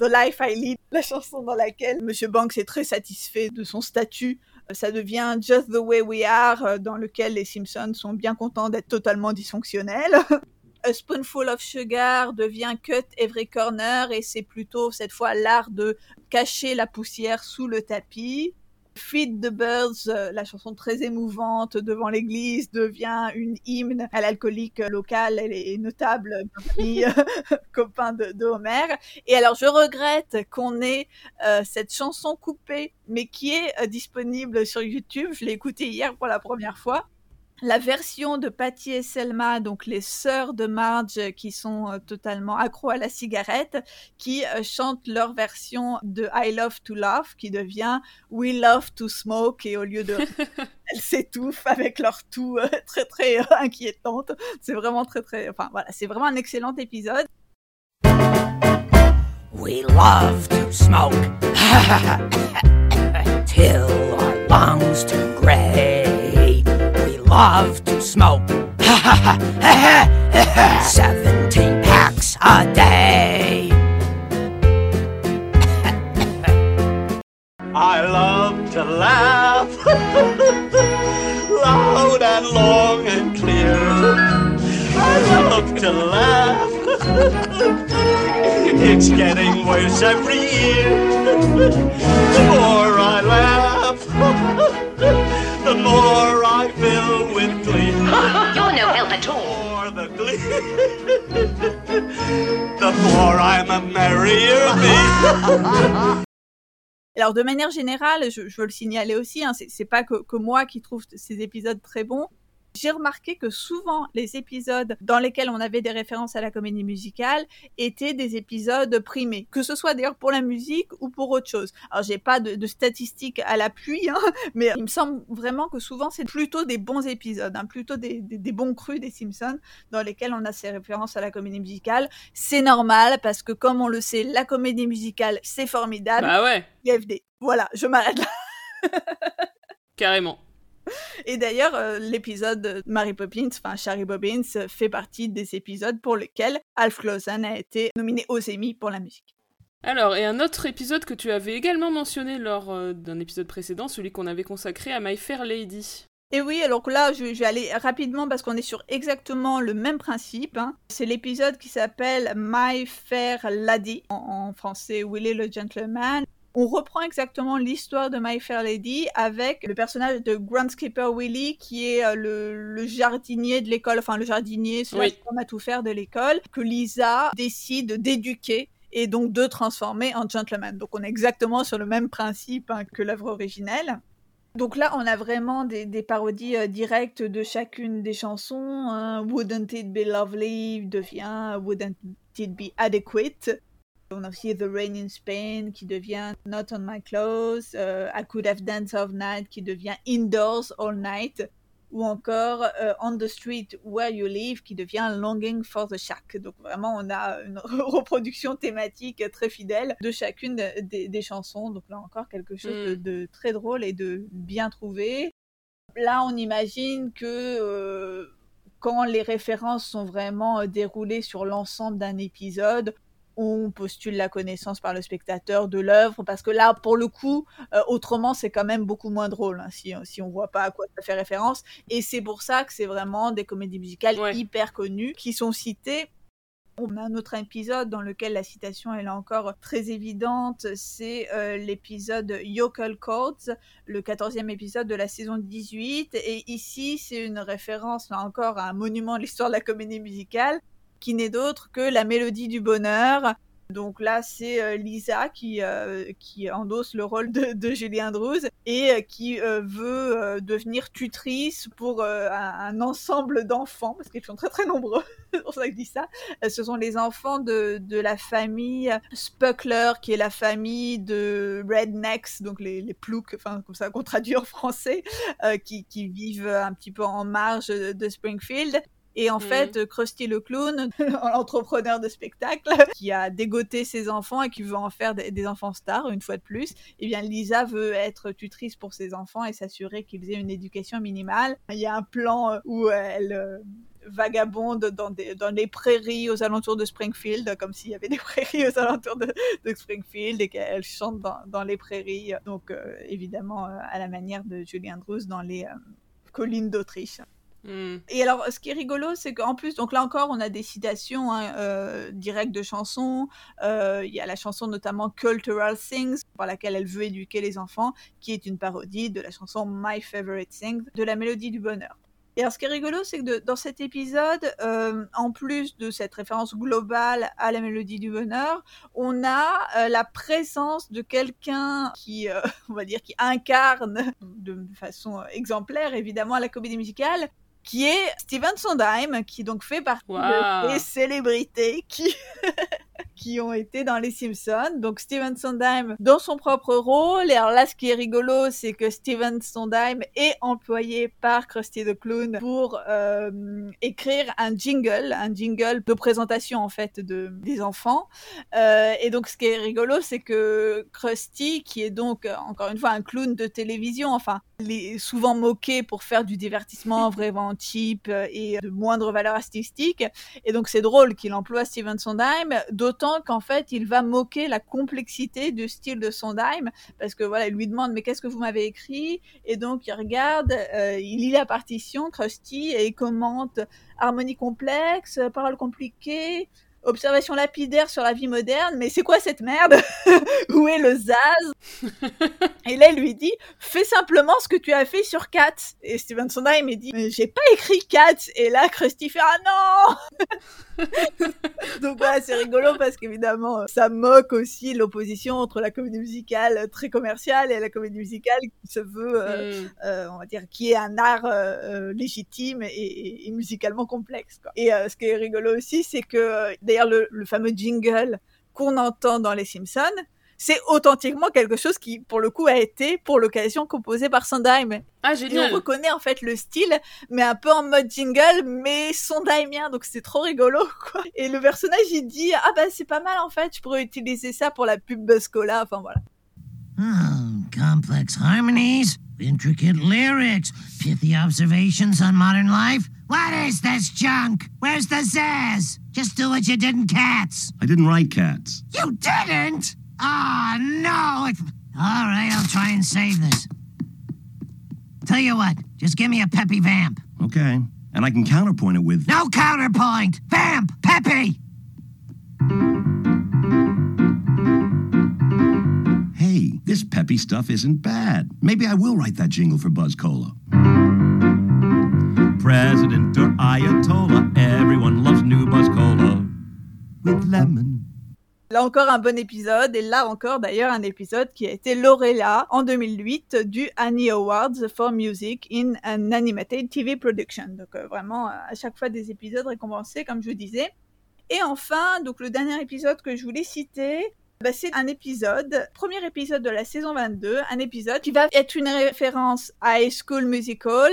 The Life I Lead, la chanson dans laquelle Monsieur Banks est très satisfait de son statut. Ça devient Just the Way We Are, dans lequel les Simpsons sont bien contents d'être totalement dysfonctionnels. A Spoonful of Sugar devient Cut Every Corner et c'est plutôt cette fois l'art de cacher la poussière sous le tapis. Feed the Birds, euh, la chanson très émouvante devant l'église, devient une hymne à l'alcoolique local. Elle est notable parmi copain de, de, Homer. Et alors, je regrette qu'on ait euh, cette chanson coupée, mais qui est euh, disponible sur YouTube. Je l'ai écoutée hier pour la première fois. La version de Patty et Selma, donc les sœurs de Marge qui sont euh, totalement accros à la cigarette, qui euh, chantent leur version de I Love to Love, qui devient We Love to Smoke, et au lieu de elles s'étouffent avec leur toux euh, très très euh, inquiétante. C'est vraiment très très, enfin voilà, c'est vraiment un excellent épisode. We love to smoke till our lungs. We love to smoke 17 packs a day. I love to laugh loud and long and clear. I love to laugh. it's getting worse every year. Alors de manière générale, je, veux le signaler aussi, hein, c'est pas que moi qui trouve ces épisodes très bons. J'ai remarqué que souvent les épisodes dans lesquels on avait des références à la comédie musicale étaient des épisodes primés, que ce soit d'ailleurs pour la musique ou pour autre chose. Alors j'ai pas de, de statistiques à l'appui, hein, mais il me semble vraiment que souvent c'est plutôt des bons épisodes, hein, plutôt des, des, des bons crus des Simpsons dans lesquels on a ces références à la comédie musicale. C'est normal parce que comme on le sait, la comédie musicale c'est formidable. Bah ouais. IFD. Voilà, je m'arrête là. Carrément. Et d'ailleurs, euh, l'épisode de Mary Poppins, enfin Shari Bobbins, fait partie des épisodes pour lesquels Alf Clausen a été nominé aux Emmy pour la musique. Alors, et un autre épisode que tu avais également mentionné lors euh, d'un épisode précédent, celui qu'on avait consacré à My Fair Lady. Et oui, alors que là, je, je vais aller rapidement parce qu'on est sur exactement le même principe. hein. C'est l'épisode qui s'appelle My Fair Lady, en, en français Willy le Gentleman? On reprend exactement l'histoire de My Fair Lady avec le personnage de Groundskeeper Willy qui est euh, le, le jardinier de l'école, enfin le jardinier slash Oui. à tout faire de l'école, que Lisa décide d'éduquer et donc de transformer en gentleman. Donc on est exactement sur le même principe hein, que l'œuvre originelle. Donc là, on a vraiment des, des parodies euh, directes de chacune des chansons. hein. Wouldn't it be lovely devient Wouldn't it be adequate? On a aussi The Rain in Spain qui devient Not on my clothes. euh, I could have danced all night qui devient Indoors all night. Ou encore euh, On the Street Where You Live qui devient Longing for the Shack. Donc vraiment, on a une reproduction thématique très fidèle de chacune des, des chansons. Donc là encore, quelque chose de, Mm. de très drôle et de bien trouvé. Là, on imagine que euh, quand les références sont vraiment euh, déroulées sur l'ensemble d'un épisode, on postule la connaissance par le spectateur de l'œuvre, parce que là, pour le coup, euh, autrement, c'est quand même beaucoup moins drôle, hein, si, si on voit pas à quoi ça fait référence. Et c'est pour ça que c'est vraiment des comédies musicales hyper connues qui sont citées. On a un autre épisode dans lequel la citation est là encore très évidente, c'est euh, l'épisode Yokel Chords, le 14e épisode de la saison 18. Et ici, c'est une référence là encore à un monument de l'histoire de la comédie musicale, qui n'est d'autre que la mélodie du bonheur. Donc là, c'est euh, Lisa qui, euh, qui endosse le rôle de, de Julie Andrews et euh, qui veut devenir tutrice pour un, ensemble d'enfants, parce qu'ils sont très très nombreux, c'est pour ça que je dis ça. Ce sont les enfants de, de la famille Spuckler, qui est la famille de Rednecks, donc les, les ploucs, enfin comme ça qu'on traduit en français, qui, qui vivent un petit peu en marge de Springfield. Et en Mhm. fait, euh, Krusty le clown, l'entrepreneur de spectacle, qui a dégoté ses enfants et qui veut en faire des, enfants stars, une fois de plus, eh bien Lisa veut être tutrice pour ses enfants et s'assurer qu'ils aient une éducation minimale. Il y a un plan euh, où elle euh, vagabonde dans, des, dans les prairies aux alentours de Springfield, comme s'il y avait des prairies aux alentours de, de Springfield et qu'elle chante dans, dans les prairies, donc euh, évidemment euh, à la manière de Julie Andrews dans les euh, collines d'Autriche. Hmm. Et alors, ce qui est rigolo, c'est qu'en plus, donc là encore, on a des citations hein, euh, directes de chansons. Euh, Il y a la chanson notamment Cultural Things, par laquelle elle veut éduquer les enfants, qui est une parodie de la chanson My Favorite Things, de la Mélodie du Bonheur. Et alors, ce qui est rigolo, c'est que dans cet épisode, euh, en plus de cette référence globale à la Mélodie du Bonheur, on a la présence de quelqu'un qui, on va dire, qui incarne de façon exemplaire, évidemment, la comédie musicale, qui est Steven Sondheim, qui donc fait partie Wow. des célébrités qui qui ont été dans Les Simpsons. Donc Steven Sondheim dans son propre rôle. Et alors là, ce qui est rigolo, c'est que Steven Sondheim est employé par Krusty the Clown pour euh, écrire un jingle, un jingle de présentation en fait de des enfants. Euh, et donc ce qui est rigolo, c'est que Krusty, qui est donc encore une fois un clown de télévision, enfin, il est souvent moqué pour faire du divertissement vraiment cheap euh, et de moindre valeur artistique. Et donc c'est drôle qu'il emploie Steven Sondheim, d'autant qu'en fait il va moquer la complexité du style de Sondheim, parce que voilà, il lui demande mais qu'est-ce que vous m'avez écrit? Et donc il regarde, euh, il lit la partition, Krusty, et il commente harmonie complexe, paroles compliquées, observation lapidaire sur la vie moderne, mais c'est quoi cette merde? Où est le Zaz? Et là, il lui dit, fais simplement ce que tu as fait sur Cats. Et Steven Sondheim, il dit, mais j'ai pas écrit Cats. Et là, Krusty fait, ah non Donc voilà, c'est rigolo parce qu'évidemment, ça moque aussi l'opposition entre la comédie musicale très commerciale et la comédie musicale qui se veut, euh, Mm. euh, on va dire, qui est un art euh, euh, légitime et, et- et musicalement complexe. Quoi. Et euh, ce qui est rigolo aussi, c'est que euh, d'ailleurs le, le fameux jingle qu'on entend dans Les Simpsons, c'est authentiquement quelque chose qui, pour le coup, a été pour l'occasion composé par Sondheim. Ah, Et génial. on reconnaît en fait le style, mais un peu en mode jingle, mais Sondheimien, donc c'est trop rigolo, quoi. Et le personnage, il dit, ah bah c'est pas mal en fait, je pourrais utiliser ça pour la pub Buzzcola, enfin voilà. Hmm, complex harmonies, intricate lyrics, pithy observations on modern life. What is this junk? Where's the zazz? Just do what you did in Cats. I didn't write cats. You didn't? Ah, no. It... All right, I'll try and save this. Tell you what, just give me a peppy vamp. Okay. And I can counterpoint it with. No counterpoint. Vamp, peppy. Hey, this peppy stuff isn't bad. Maybe I will write that jingle for Buzz Cola. President or Ayatollah, everyone loves new Buzz Cola. With lemon. Là encore un bon épisode, et là encore d'ailleurs un épisode qui a été lauréat en 2008 du Annie Awards for Music in an Animated TV Production. Donc euh, vraiment euh, à chaque fois des épisodes récompensés comme je disais. Et enfin, donc le dernier épisode que je voulais citer, bah, c'est un épisode, premier épisode de la saison 22, un épisode qui va être une référence à High School Musical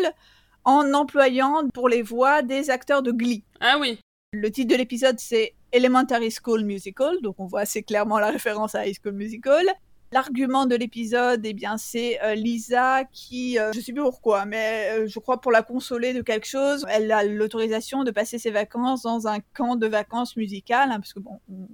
en employant pour les voix des acteurs de Glee. Ah oui. Le titre de l'épisode, c'est Elementary School Musical, donc on voit assez clairement la référence à High School Musical. L'argument de l'épisode, eh bien, c'est euh, Lisa qui, euh, je sais plus pourquoi, mais euh, je crois pour la consoler de quelque chose, elle a l'autorisation de passer ses vacances dans un camp de vacances musicales, hein, parce que bon, on,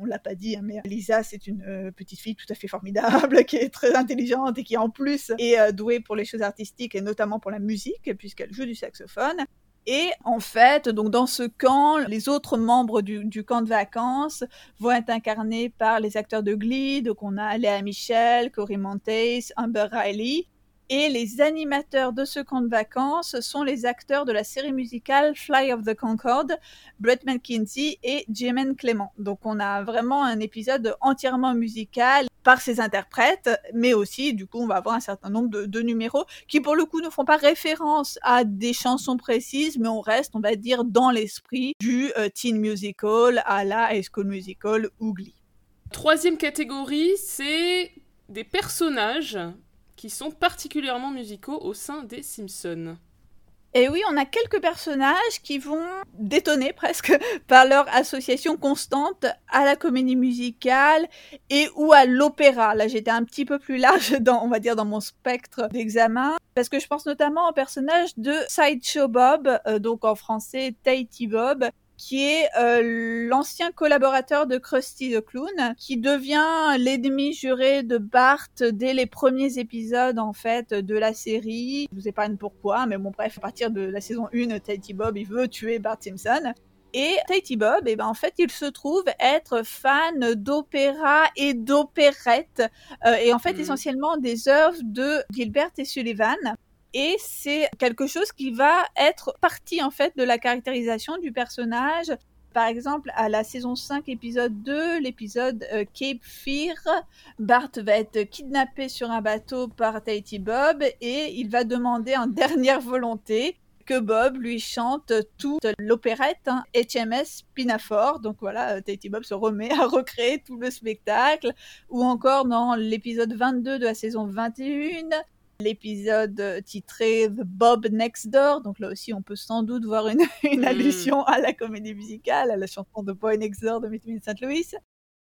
on l'a pas dit, hein, mais Lisa, c'est une euh, petite fille tout à fait formidable, qui est très intelligente et qui en plus est douée pour les choses artistiques et notamment pour la musique, puisqu'elle joue du saxophone. Et en fait, donc dans ce camp, les autres membres du, camp de vacances vont être incarnés par les acteurs de Glee. Donc on a Léa Michel, Corey Montes, Amber Riley. Et les animateurs de ce camp de vacances sont les acteurs de la série musicale Fly of the Concorde, Brett McKinsey et Jemaine Clément. Donc on a vraiment un épisode entièrement musical par ses interprètes, mais aussi, du coup, on va avoir un certain nombre de, numéros qui, pour le coup, ne font pas référence à des chansons précises, mais on reste, on va dire, dans l'esprit du euh, teen musical à la high school musical ou Glee. Troisième catégorie, c'est des personnages qui sont particulièrement musicaux au sein des Simpsons. Et oui, on a quelques personnages qui vont détonner presque par leur association constante à la comédie musicale et ou à l'opéra. Là, j'étais un petit peu plus large dans, on va dire, dans mon spectre d'examen. Parce que je pense notamment au personnage de Sideshow Bob, euh, donc en français Tahiti Bob, qui est euh, l'ancien collaborateur de Krusty the Clown, qui devient l'ennemi juré de Bart dès les premiers épisodes en fait de la série. Je vous épargne pourquoi, mais bon bref, à partir de la saison 1, Tahiti Bob il veut tuer Bart Simpson. Et Tahiti Bob, eh ben, en fait, il se trouve être fan d'opéra et d'opérette, euh, et en fait Mhm. essentiellement des œuvres de Gilbert et Sullivan. Et c'est quelque chose qui va être partie en fait de la caractérisation du personnage. Par exemple, à la saison 5, épisode 2, l'épisode euh, Cape Fear, Bart va être kidnappé sur un bateau par Tahiti Bob et il va demander en dernière volonté que Bob lui chante toute l'opérette hein, HMS Pinafore. Donc voilà, euh, Tahiti Bob se remet à recréer tout le spectacle. Ou encore dans l'épisode 22 de la saison 21, l'épisode titré The Bob Next Door. Donc là aussi, on peut sans doute voir une, une allusion à la comédie musicale, à la chanson de Boy Next Door de Meet Me in St. Louis.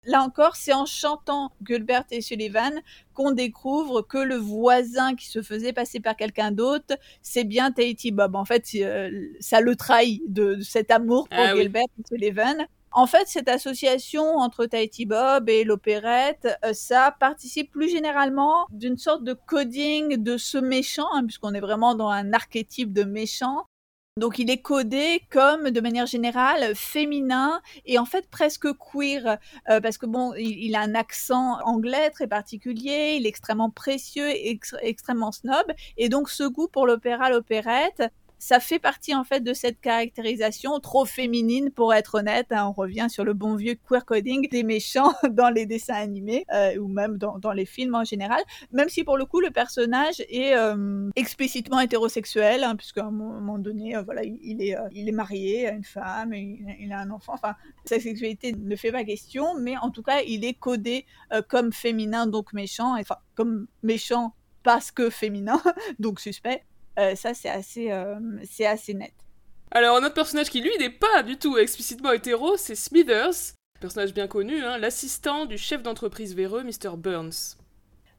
Là encore, c'est en chantant Gilbert et Sullivan qu'on découvre que le voisin qui se faisait passer par quelqu'un d'autre, c'est bien Tahiti Bob. En fait, euh, ça le trahit de, de cet amour pour Ah oui. Gilbert et Sullivan. En fait, cette association entre Tahiti Bob et l'opérette, euh, ça participe plus généralement d'une sorte de coding de ce méchant, hein, puisqu'on est vraiment dans un archétype de méchant. Donc il est codé comme de manière générale féminin et en fait presque queer euh, parce que bon il, a un accent anglais très particulier, il est extrêmement précieux ex- extrêmement snob et donc ce goût pour l'opéra, l'opérette, ça fait partie en fait de cette caractérisation trop féminine pour être honnête. hein. on revient sur le bon vieux queer coding des méchants dans les dessins animés euh, ou même dans, les films en général. Même si pour le coup le personnage est euh, explicitement hétérosexuel, hein, puisqu'à un mo- moment donné, euh, voilà, il, est, il est marié à une femme, il, il a un enfant. Enfin, sa sexualité ne fait pas question, mais en tout cas, il est codé comme féminin, donc méchant, enfin comme méchant parce que féminin, donc suspect. Euh, ça, c'est assez, euh, c'est assez net. Alors, un autre personnage qui, lui, n'est pas du tout explicitement hétéro, c'est Smithers, personnage bien connu, hein, l'assistant du chef d'entreprise véreux, Mr. Burns.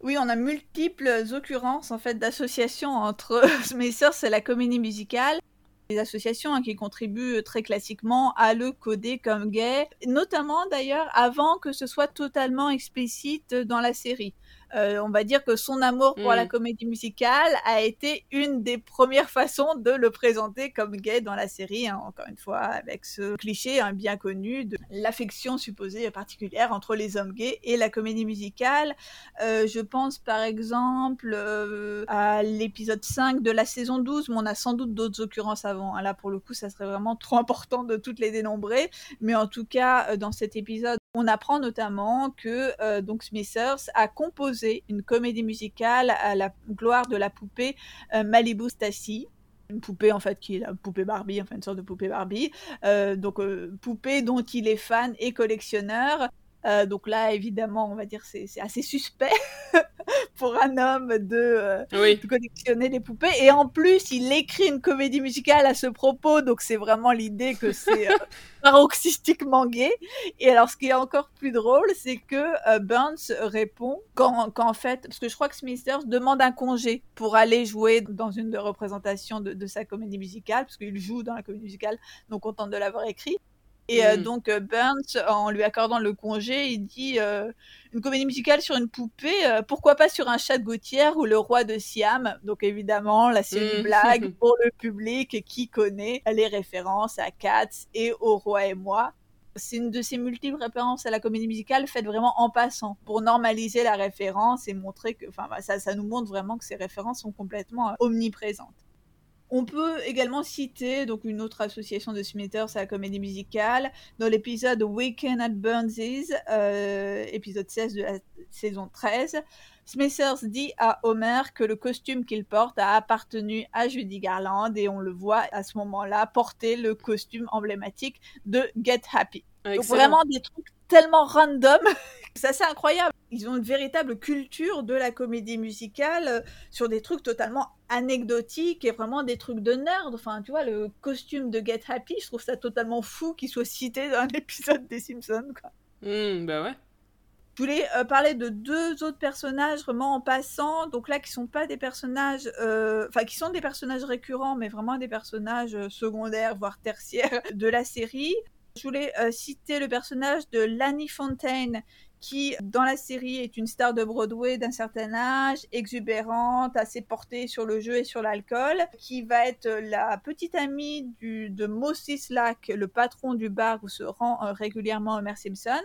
Oui, on a multiples occurrences en fait d'associations entre Smithers et la comédie musicale. Des associations hein, qui contribuent très classiquement à le coder comme gay, notamment d'ailleurs avant que ce soit totalement explicite dans la série. Euh, on va dire que son amour pour Mm. la comédie musicale a été une des premières façons de le présenter comme gay dans la série, hein, encore une fois avec ce cliché hein, bien connu de l'affection supposée particulière entre les hommes gays et la comédie musicale. Euh, je pense par exemple euh, à l'épisode 5 de la saison 12, mais on a sans doute d'autres occurrences avant. hein. Là, pour le coup, ça serait vraiment trop important de toutes les dénombrer. Mais en tout cas, dans cet épisode, on apprend notamment que donc Smithers a composé une comédie musicale à la gloire de la poupée euh, Malibu Stacy une poupée en fait qui est la poupée Barbie, enfin une sorte de poupée Barbie, Euh, donc euh, poupée dont il est fan et collectionneur. Euh, donc là, évidemment, on va dire c'est c'est assez suspect pour un homme de, euh, Oui. de collectionner les poupées. Et en plus, il écrit une comédie musicale à ce propos, donc c'est vraiment l'idée que c'est euh, paroxystiquement gay. Et alors, ce qui est encore plus drôle, c'est que Burns répond quand, quand en fait, parce que je crois que Smithers demande un congé pour aller jouer dans une des représentations de, de sa comédie musicale, parce qu'il joue dans la comédie musicale, donc content de l'avoir écrit. Et euh, Mm. donc euh, Burns, en lui accordant le congé, il dit euh, une comédie musicale sur une poupée, euh, pourquoi pas sur un chat de gouttière ou le roi de Siam? Donc évidemment, là c'est une Mm. blague pour le public qui connaît les références à Cats et au roi et moi. C'est une de ces multiples références à la comédie musicale faites vraiment en passant pour normaliser la référence et montrer que, enfin, bah, ça, ça nous montre vraiment que ces références sont complètement omniprésentes. On peut également citer une autre association de Smithers à la comédie musicale dans l'épisode Weekend at Burns's, euh, épisode 16 de la saison 13. Smithers dit à Homer que le costume qu'il porte a appartenu à Judy Garland et on le voit à ce moment-là porter le costume emblématique de Get Happy. Donc Excellent. vraiment des trucs tellement random, c'est assez incroyable. Ils ont une véritable culture de la comédie musicale euh, sur des trucs totalement anecdotiques et vraiment des trucs de nerd. Enfin, tu vois, le costume de Get Happy, je trouve ça totalement fou qu'il soit cité dans un épisode des Simpsons. Quoi. Hmm, bah ouais. Je voulais euh, parler de deux autres personnages vraiment en passant, donc là qui sont pas des personnages, euh, enfin qui sont des personnages récurrents, mais vraiment des personnages secondaires voire tertiaires de la série. Je voulais euh, citer le personnage de Lanny Fontaine qui dans la série est une star de Broadway d'un certain âge, exubérante, assez portée sur le jeu et sur l'alcool, qui va être la petite amie de Moses Slack, le patron du bar où se rend euh, régulièrement Homer Simpson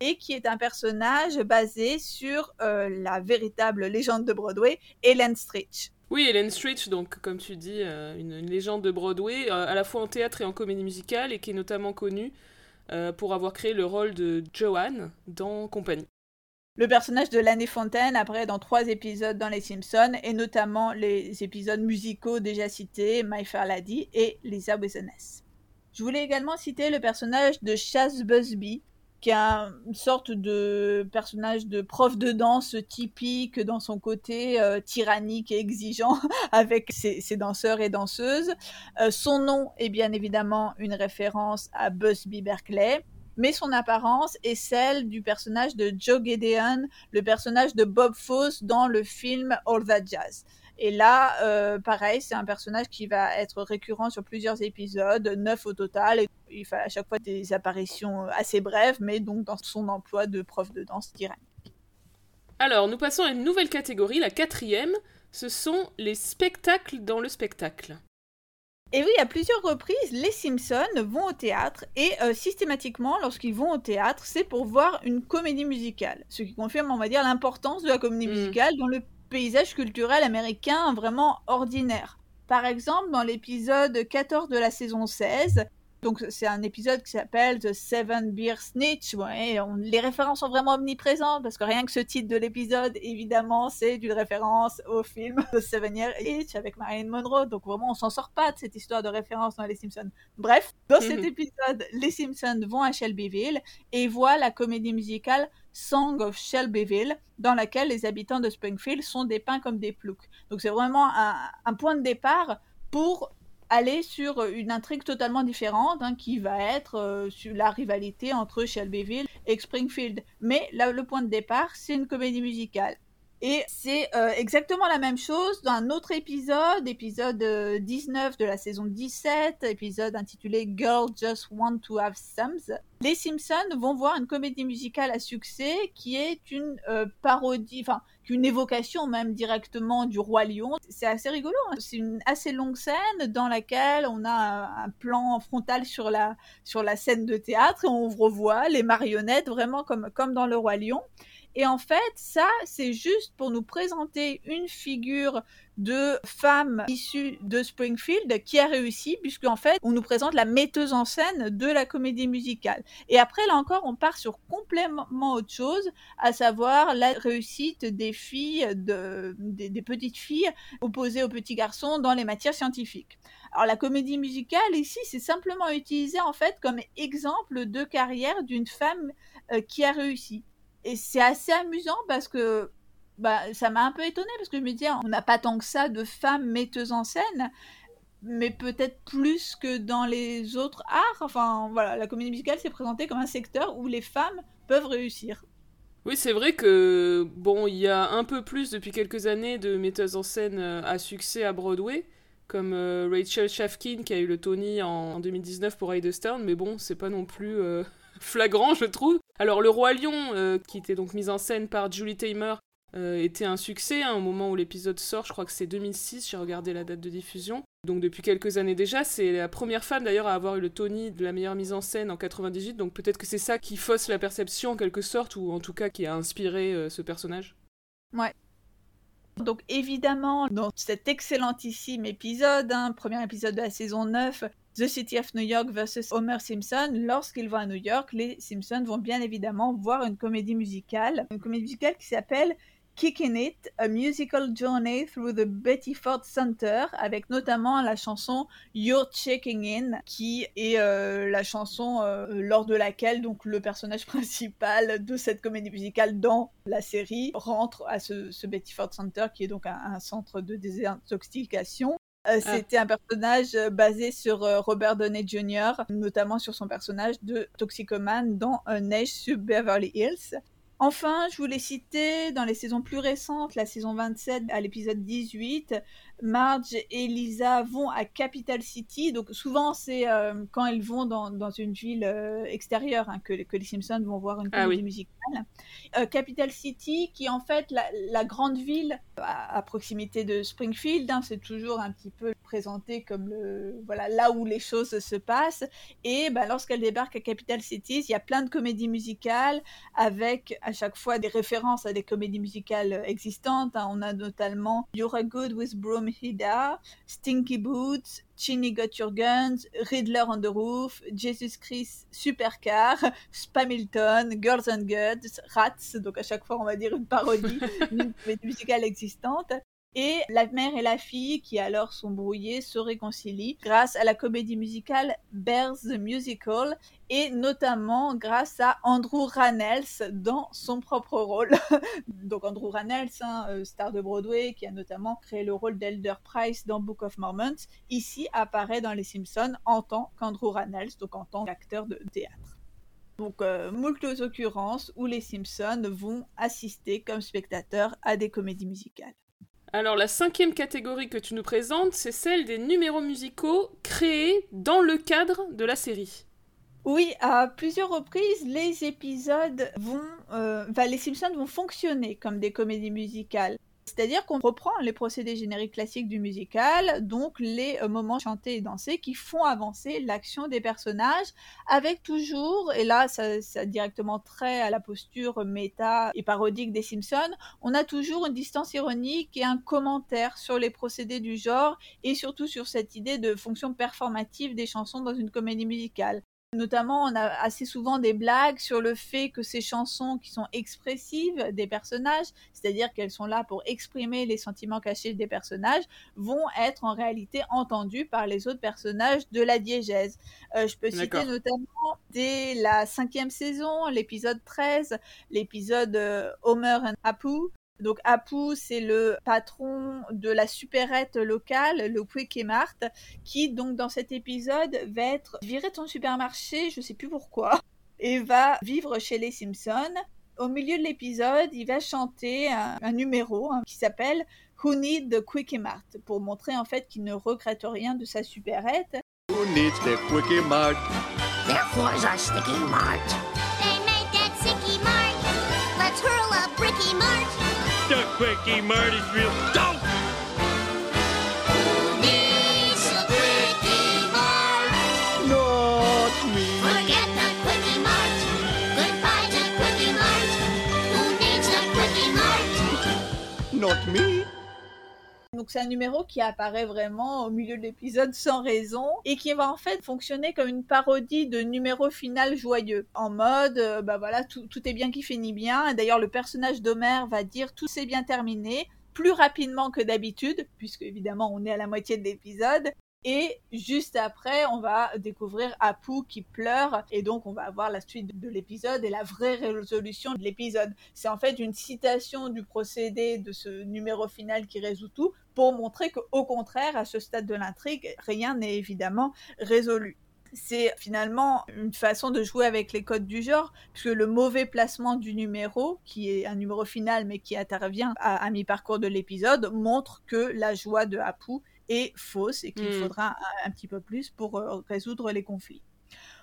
et qui est un personnage basé sur euh, la véritable légende de Broadway, Ellen Stritch. Oui, Ellen Stritch, donc comme tu dis, euh, une, légende de Broadway, euh, à la fois en théâtre et en comédie musicale, et qui est notamment connue euh, pour avoir créé le rôle de Joanne dans Compagnie. le personnage de Lanny Fontaine apparaît dans trois épisodes dans Les Simpsons, et notamment les épisodes musicaux déjà cités, My Fair Lady et Lisa with an S. Je voulais également citer le personnage de Chaz Busby, qui est une sorte de personnage de prof de danse typique dans son côté euh, tyrannique et exigeant avec ses, ses danseurs et danseuses. Euh, son nom est bien évidemment une référence à Busby Berkeley mais son apparence est celle du personnage de Joe Gedeon, le personnage de Bob Fosse dans le film All That Jazz. Et là, euh, pareil, c'est un personnage qui va être récurrent sur plusieurs épisodes, neuf au total. Et il fait à chaque fois des apparitions assez brèves, mais donc dans son emploi de prof de danse tyrannique. Alors, nous passons à une nouvelle catégorie, la quatrième. Ce sont les spectacles dans le spectacle. Et oui, à plusieurs reprises, les Simpsons vont au théâtre et euh, systématiquement, lorsqu'ils vont au théâtre, c'est pour voir une comédie musicale. Ce qui confirme, on va dire, l'importance de la comédie Mm. musicale dans le paysage culturel américain vraiment ordinaire. Par exemple, dans l'épisode 14 de la saison 16, donc c'est un épisode qui s'appelle The Seven Beer Snitch. Ouais, on- les références sont vraiment omniprésentes parce que rien que ce titre de l'épisode, évidemment, c'est une référence au film The Seven Year Itch avec Marilyn Monroe. Donc vraiment, on s'en sort pas de cette histoire de référence dans Les Simpsons. Bref, dans cet Mhm. épisode, les Simpsons vont à Shelbyville et voient la comédie musicale Song of Shelbyville, dans laquelle les habitants de Springfield sont dépeints comme des ploucs. Donc c'est vraiment un, point de départ pour aller sur une intrigue totalement différente hein, qui va être euh, sur la rivalité entre Shelbyville et Springfield. Mais le point de départ, c'est une comédie musicale. Et c'est euh, exactement la même chose dans un autre épisode, épisode euh, 19 de la saison 17, épisode intitulé Girls Just Want to Have Sums. Les Simpsons vont voir une comédie musicale à succès qui est une euh, parodie, enfin une évocation même directement du roi lion. C'est assez rigolo, hein. c'est une assez longue scène dans laquelle on a un, un plan frontal sur la, sur la scène de théâtre et on revoit les marionnettes vraiment comme, comme dans le roi lion. Et en fait, ça, c'est juste pour nous présenter une figure de femme issue de Springfield qui a réussi, puisque en fait, on nous présente la metteuse en scène de la comédie musicale. Et après, là encore, on part sur complètement autre chose, à savoir la réussite des filles, de, des, des petites filles opposées aux petits garçons dans les matières scientifiques. Alors la comédie musicale ici, c'est simplement utilisé en fait comme exemple de carrière d'une femme euh, qui a réussi. Et c'est assez amusant parce que bah, ça m'a un peu étonnée parce que je me disais, on n'a pas tant que ça de femmes metteuses en scène, mais peut-être plus que dans les autres arts. Enfin, voilà, la comédie musicale s'est présentée comme un secteur où les femmes peuvent réussir. Oui, c'est vrai que, bon, il y a un peu plus depuis quelques années de metteuses en scène euh, à succès à Broadway, comme euh, Rachel Shafkin qui a eu le Tony en, en 2019 pour Stern, mais bon, c'est pas non plus euh, flagrant, je trouve. Alors, Le Roi Lion, euh, qui était donc mise en scène par Julie Taymor, euh, était un succès hein, au moment où l'épisode sort, je crois que c'est 2006, j'ai regardé la date de diffusion. Donc depuis quelques années déjà, c'est la première femme d'ailleurs à avoir eu le Tony de la meilleure mise en scène en 98, donc peut-être que c'est ça qui fausse la perception en quelque sorte, ou en tout cas qui a inspiré euh, ce personnage. Ouais. Donc évidemment, dans cet excellentissime épisode, hein, premier épisode de la saison 9, The City of New York versus Homer Simpson, lorsqu'ils vont à New York, les Simpsons vont bien évidemment voir une comédie musicale, une comédie musicale qui s'appelle Kickin' It, A Musical Journey Through the Betty Ford Center, avec notamment la chanson You're Checking In, qui est euh, la chanson euh, lors de laquelle donc le personnage principal de cette comédie musicale dans la série rentre à ce, Betty Ford Center, qui est donc un centre de désintoxication. Euh, Ah. C'était un personnage euh, basé sur euh, Robert Downey Jr., notamment sur son personnage de toxicomane dans Neige sur Beverly Hills. Enfin, je voulais citer dans les saisons plus récentes, la saison 27 à l'épisode 18, Marge et Lisa vont à Capital City. Donc souvent c'est euh, quand ils vont dans, dans une ville euh, extérieure hein, que, que les Simpsons vont voir une Ah comédie oui. musicale. Euh, Capital City, qui est en fait la, la grande ville à, à proximité de Springfield, hein, c'est toujours un petit peu présenté comme le voilà là où les choses se passent. Et bah, lorsqu'elle débarque à Capital City, il y a plein de comédies musicales avec à chaque fois des références à des comédies musicales existantes. hein. On a notamment You're a Good with Broom Hida, Stinky Boots, Chinny Got Your Guns, Riddler on the Roof, Jesus Christ Supercar, Spamilton, Girls and Guts, Rats, donc à chaque fois on va dire une parodie musicale existante. Et la mère et la fille, qui alors sont brouillées, se réconcilient grâce à la comédie musicale Bears the Musical et notamment grâce à Andrew Rannells dans son propre rôle. Donc Andrew Rannells, hein, euh, star de Broadway, qui a notamment créé le rôle d'Elder Price dans Book of Mormon, ici apparaît dans Les Simpsons en tant qu'Andrew Rannells, donc en tant qu'acteur de théâtre. Donc, euh, moult occurrences où les Simpsons vont assister comme spectateurs à des comédies musicales. Alors la cinquième catégorie que tu nous présentes, c'est celle des numéros musicaux créés dans le cadre de la série. Oui, à plusieurs reprises, les épisodes vont, euh, enfin, les Simpsons vont fonctionner comme des comédies musicales. C'est-à-dire qu'on reprend les procédés génériques classiques du musical, donc les euh, moments chantés et dansés qui font avancer l'action des personnages, avec toujours, et là ça, ça directement trait à la posture méta et parodique des Simpsons, on a toujours une distance ironique et un commentaire sur les procédés du genre et surtout sur cette idée de fonction performative des chansons dans une comédie musicale. Notamment, on a assez souvent des blagues sur le fait que ces chansons qui sont expressives des personnages, c'est-à-dire qu'elles sont là pour exprimer les sentiments cachés des personnages, vont être en réalité entendues par les autres personnages de la diégèse. Euh, je peux citer notamment dès la cinquième saison, l'épisode 13, l'épisode euh, Homer and Apu, donc Apu, c'est le patron de la supérette locale, le Quick Mart, qui donc dans cet épisode va être viré de son supermarché, je sais plus pourquoi, et va vivre chez les Simpsons. Au milieu de l'épisode, il va chanter un, numéro hein, qui s'appelle Who Need the Quickie Mart pour montrer en fait qu'il ne regrette rien de sa supérette. Who needs the Quickie Mart? Therefore, our sticky mart. Quickie Mart real. Go! Who needs a quickie mart? Not me. Forget the quickie mart. Goodbye to quickie mart. Who needs a quickie mart? Not me. Donc c'est un numéro qui apparaît vraiment au milieu de l'épisode sans raison et qui va en fait fonctionner comme une parodie de numéro final joyeux. En mode, euh, bah voilà, tout, tout est bien qui finit bien. D'ailleurs, le personnage d'Homer va dire tout s'est bien terminé plus rapidement que d'habitude, puisque évidemment on est à la moitié de l'épisode. Et juste après, on va découvrir Apu qui pleure et donc on va avoir la suite de l'épisode et la vraie résolution de l'épisode. C'est en fait une citation du procédé de ce numéro final qui résout tout pour montrer qu'au contraire, à ce stade de l'intrigue, rien n'est évidemment résolu c'est finalement une façon de jouer avec les codes du genre, puisque le mauvais placement du numéro, qui est un numéro final mais qui intervient à, à mi-parcours de l'épisode, montre que la joie de Apu est fausse et qu'il Mm. faudra un, un petit peu plus pour euh, résoudre les conflits.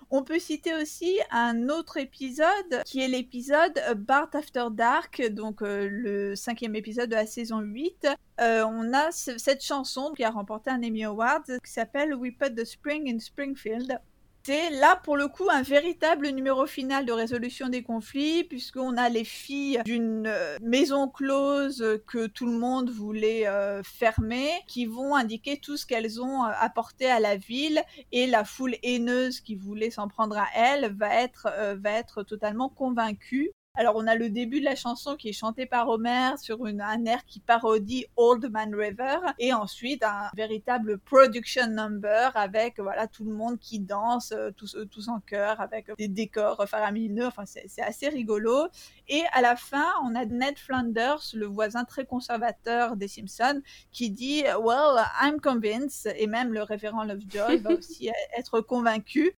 On peut citer aussi un autre épisode qui est l'épisode euh, Bart After Dark, donc euh, le cinquième épisode de la saison 8. Euh, on a ce- cette chanson qui a remporté un Emmy Award qui s'appelle We Put the Spring in Springfield. C'est là pour le coup un véritable numéro final de résolution des conflits puisqu'on a les filles d'une euh, maison close que tout le monde voulait euh, fermer qui vont indiquer tout ce qu'elles ont euh, apporté à la ville et la foule haineuse qui voulait s'en prendre à elles va être, va être totalement convaincue. Alors on a le début de la chanson qui est chantée par Homer sur une, un air qui parodie Old Man River et ensuite un véritable production number avec voilà tout le monde qui danse euh, tous, euh, tous en chœur avec des décors faramineux. Enfin c'est c'est assez rigolo. Et à la fin on a Ned Flanders, le voisin très conservateur des Simpsons, qui dit Well I'm convinced et même le révérend Lovejoy va aussi être convaincu.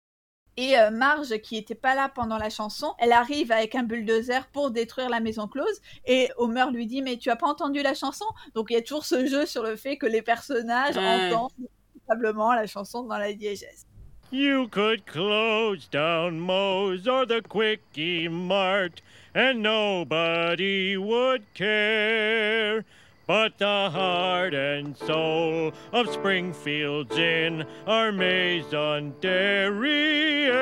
Et euh, Marge, qui était pas là pendant la chanson, elle arrive avec un bulldozer pour détruire la maison close. Et Homer lui dit Mais tu as pas entendu la chanson? Donc il y a toujours ce jeu sur le fait que les personnages entendent véritablement la chanson dans la diégèse. You could close down Moe's or the Quickie Mart, and nobody would care. But the heart and soul of Springfield's Inn are Maison Derriere.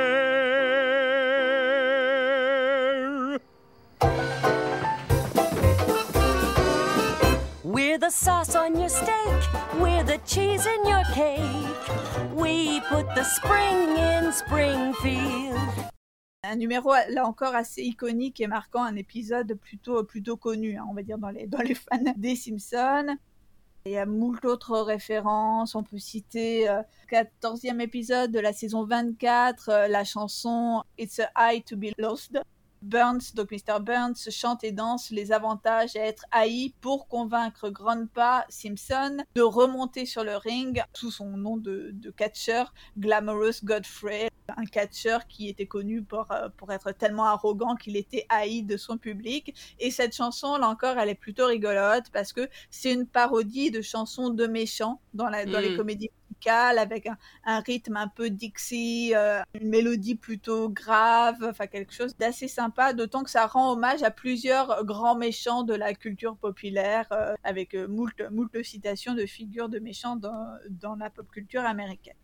We're the the sauce on your steak. We're the cheese in your cake. We put the spring in Springfield. Un numéro là encore assez iconique et marquant, un épisode plutôt plutôt connu, hein, on va dire dans les dans fans des Simpsons. Il y a moult autres références. On peut citer euh, 14e épisode de la saison 24, euh, la chanson It's a High to be Lost. Burns, donc Mr. Burns, chante et danse les avantages à être haï pour convaincre Grandpa Simpson de remonter sur le ring sous son nom de, de catcheur, Glamorous Godfrey, un catcheur qui était connu pour, euh, pour être tellement arrogant qu'il était haï de son public. Et cette chanson, là encore, elle est plutôt rigolote parce que c'est une parodie de chansons de méchants dans, la, dans les Mm. comédies musicales avec un, un rythme un peu Dixie, euh, une mélodie plutôt grave, enfin quelque chose d'assez sympa, d'autant que ça rend hommage à plusieurs grands méchants de la culture populaire, euh, avec moult, moult citations de figures de méchants dans, dans la pop culture américaine.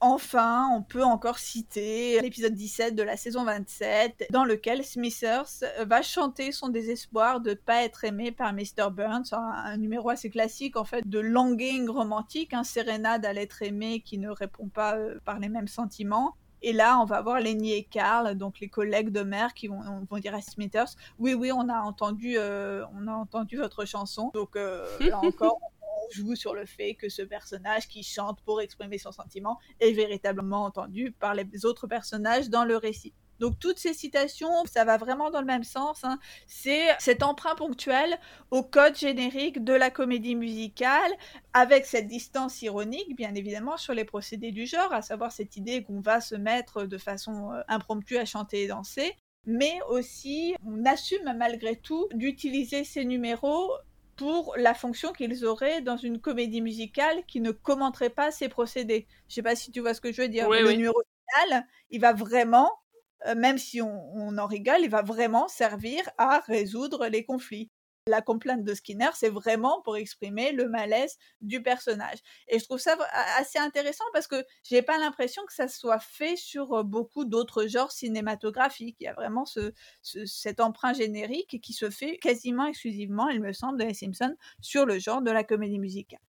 Enfin, on peut encore citer l'épisode 17 de la saison 27, dans lequel Smithers va chanter son désespoir de ne pas être aimé par Mr. Burns, un, un numéro assez classique en fait de longing romantique, un sérénade à l'être aimé qui ne répond pas euh, par les mêmes sentiments. Et là, on va voir Lenny et Carl, donc les collègues de mère, qui vont, vont dire à Smithers, oui, oui, on a entendu, euh, on a entendu votre chanson. Donc euh, là encore, joue sur le fait que ce personnage qui chante pour exprimer son sentiment est véritablement entendu par les autres personnages dans le récit. Donc toutes ces citations, ça va vraiment dans le même sens. hein. C'est cet emprunt ponctuel au code générique de la comédie musicale, avec cette distance ironique, bien évidemment, sur les procédés du genre, à savoir cette idée qu'on va se mettre de façon euh, impromptue à chanter et danser. Mais aussi, on assume malgré tout d'utiliser ces numéros pour la fonction qu'ils auraient dans une comédie musicale qui ne commenterait pas ces procédés. Je sais pas si tu vois ce que je veux dire. Oui, Le oui. numéro final, il va vraiment, euh, même si on, on en rigole, il va vraiment servir à résoudre les conflits. La complainte de Skinner, c'est vraiment pour exprimer le malaise du personnage. Et je trouve ça assez intéressant parce que j'ai pas l'impression que ça soit fait sur euh, beaucoup d'autres genres cinématographiques. Il y a vraiment ce, ce- cet emprunt générique qui se fait quasiment exclusivement, il me semble, de Les Simpsons sur le genre de la comédie musicale.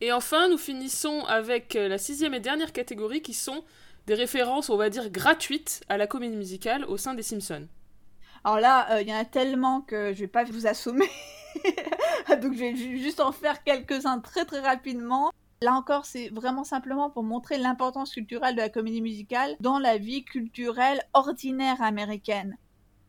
Et enfin, nous finissons avec euh, la sixième et dernière catégorie qui sont des références, on va dire, gratuites à la comédie musicale au sein des Simpsons. Alors là, euh, il y en a tellement que je vais pas vous assommer. Donc je vais ju- juste en faire quelques-uns très très rapidement. Là encore, c'est vraiment simplement pour montrer l'importance culturelle de la comédie musicale dans la vie culturelle ordinaire américaine.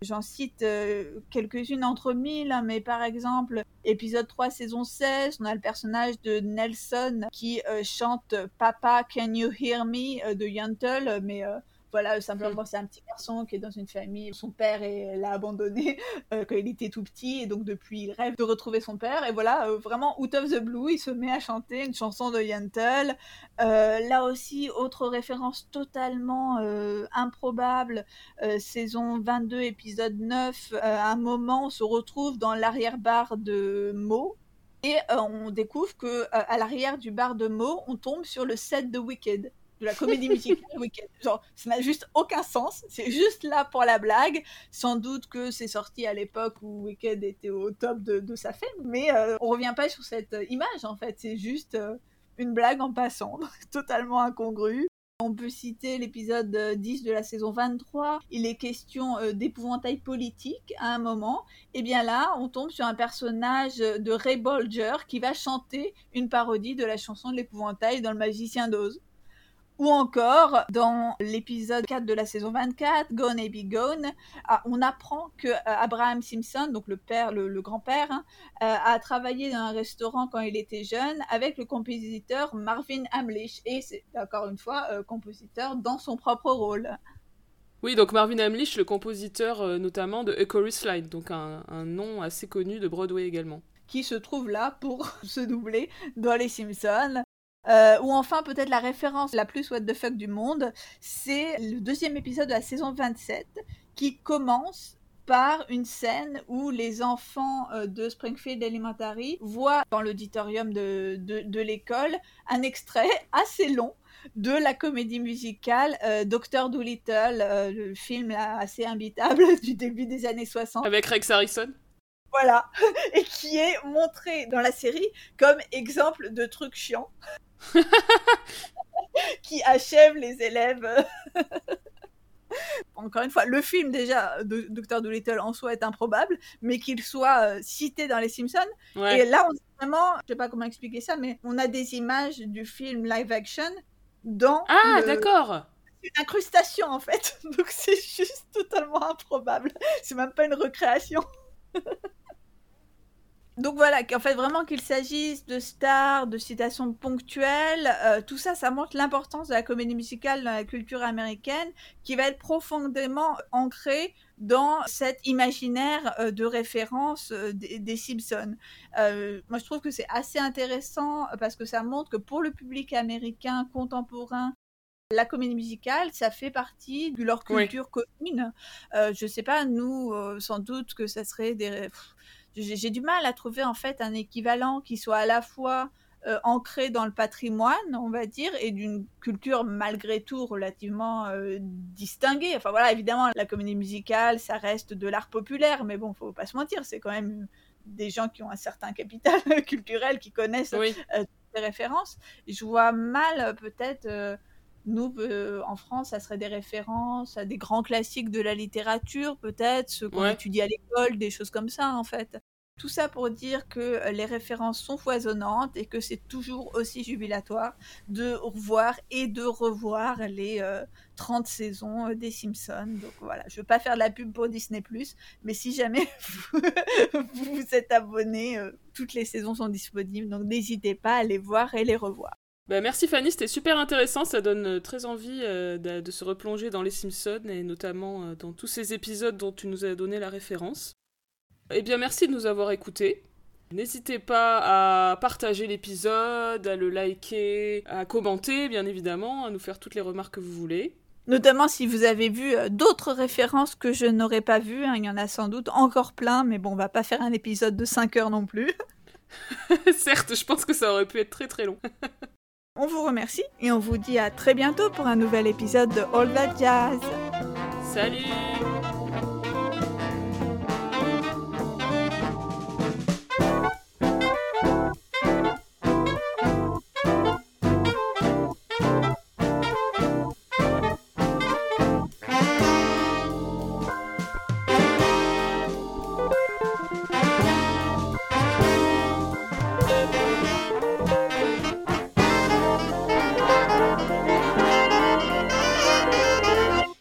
J'en cite euh, quelques-unes entre mille, hein, mais par exemple, épisode 3, saison 16, on a le personnage de Nelson qui euh, chante Papa, Can You Hear Me de Yentl, mais voilà, simplement c'est un petit garçon qui est dans une famille, son père est- l'a abandonné euh, quand il était tout petit, et donc depuis il rêve de retrouver son père, et voilà, euh, vraiment out of the blue, il se met à chanter une chanson de Yentl. Euh, là aussi, autre référence totalement euh, improbable, euh, saison 22, épisode 9, euh, à un moment on se retrouve dans l'arrière-bar de Mo, et euh, on découvre que euh, à l'arrière du bar de Mo, on tombe sur le set de Wicked, de la comédie musicale Wicked. Genre, ça n'a juste aucun sens. C'est juste là pour la blague. Sans doute que c'est sorti à l'époque où Wicked était au top de, sa fame, mais euh, on revient pas sur cette euh, image en fait. C'est juste euh, une blague en passant, totalement incongrue. On peut citer l'épisode euh, 10 de la saison 23. Il est question euh, d'épouvantail politique à un moment. Et bien là, on tombe sur un personnage de Ray Bolger qui va chanter une parodie de la chanson de l'épouvantail dans Le Magicien d'Oz. Ou encore, dans l'épisode 4 de la saison 24, Gone and Be Gone, ah, on apprend que euh, Abraham Simpson, donc le père, le, le grand-père, hein, euh, a travaillé dans un restaurant quand il était jeune avec le compositeur Marvin Hamlish. Et c'est encore une fois euh, compositeur dans son propre rôle. Oui, donc Marvin Hamlish, le compositeur euh, notamment de A Chorus Line, donc un, un nom assez connu de Broadway également. qui se trouve là pour se doubler dans les Simpsons. Euh, ou enfin, peut-être la référence la plus what the fuck du monde, c'est le deuxième épisode de la saison 27 qui commence par une scène où les enfants euh, de Springfield Elementary voient dans l'auditorium de, de, l'école un extrait assez long de la comédie musicale euh, Dr. Dolittle, euh, le film assez imbitable du début des années 60. Avec Rex Harrison? Voilà, et qui est montré dans la série comme exemple de truc chiant qui achève les élèves. Encore une fois, le film déjà de Dr. Dolittle en soi est improbable, mais qu'il soit euh, cité dans Les Simpsons. Ouais. Et là, on a vraiment, je sais pas comment expliquer ça, mais on a des images du film live action dans Ah, le- d'accord. une incrustation en fait. Donc c'est juste totalement improbable. C'est même pas une recréation. Donc voilà, qu'en fait vraiment qu'il s'agisse de stars, de citations ponctuelles, euh, tout ça, ça montre l'importance de la comédie musicale dans la culture américaine, qui va être profondément ancrée dans cet imaginaire euh, de référence euh, des, des Simpsons. Moi, je trouve que c'est assez intéressant parce que ça montre que pour le public américain contemporain, la comédie musicale, ça fait partie de leur Oui. culture commune. Euh, je sais pas, nous, euh, sans doute que ça serait des... J'ai du mal à trouver en fait un équivalent qui soit à la fois euh, ancré dans le patrimoine, on va dire, et d'une culture malgré tout relativement euh, distinguée. Enfin voilà, évidemment, la comédie musicale, ça reste de l'art populaire, mais bon, faut pas se mentir, c'est quand même des gens qui ont un certain capital culturel, qui connaissent Oui. euh, des références. Je vois mal peut-être nous euh, en France, ça serait des références à des grands classiques de la littérature, peut-être ceux qu'on Ouais. étudie à l'école, des choses comme ça en fait. Tout ça pour dire que euh, les références sont foisonnantes et que c'est toujours aussi jubilatoire de revoir et de revoir les euh, 30 saisons euh, des Simpsons. Donc voilà, je veux pas faire de la pub pour Disney+, mais si jamais vous vous, vous êtes abonné, euh, toutes les saisons sont disponibles, donc n'hésitez pas à les voir et les revoir. Bah, merci Fanny, c'était super intéressant, ça donne euh, très envie euh, de, de se replonger dans les Simpsons et notamment euh, dans tous ces épisodes dont tu nous as donné la référence. Eh bien merci de nous avoir écoutés. N'hésitez pas à partager l'épisode, à le liker, à commenter bien évidemment, à nous faire toutes les remarques que vous voulez. Notamment si vous avez vu d'autres références que je n'aurais pas vues, hein, il y en a sans doute encore plein, mais bon, on va pas faire un épisode de 5 heures non plus. Certes, je pense que ça aurait pu être très très long. On vous remercie et on vous dit à très bientôt pour un nouvel épisode de All That Jazz. Salut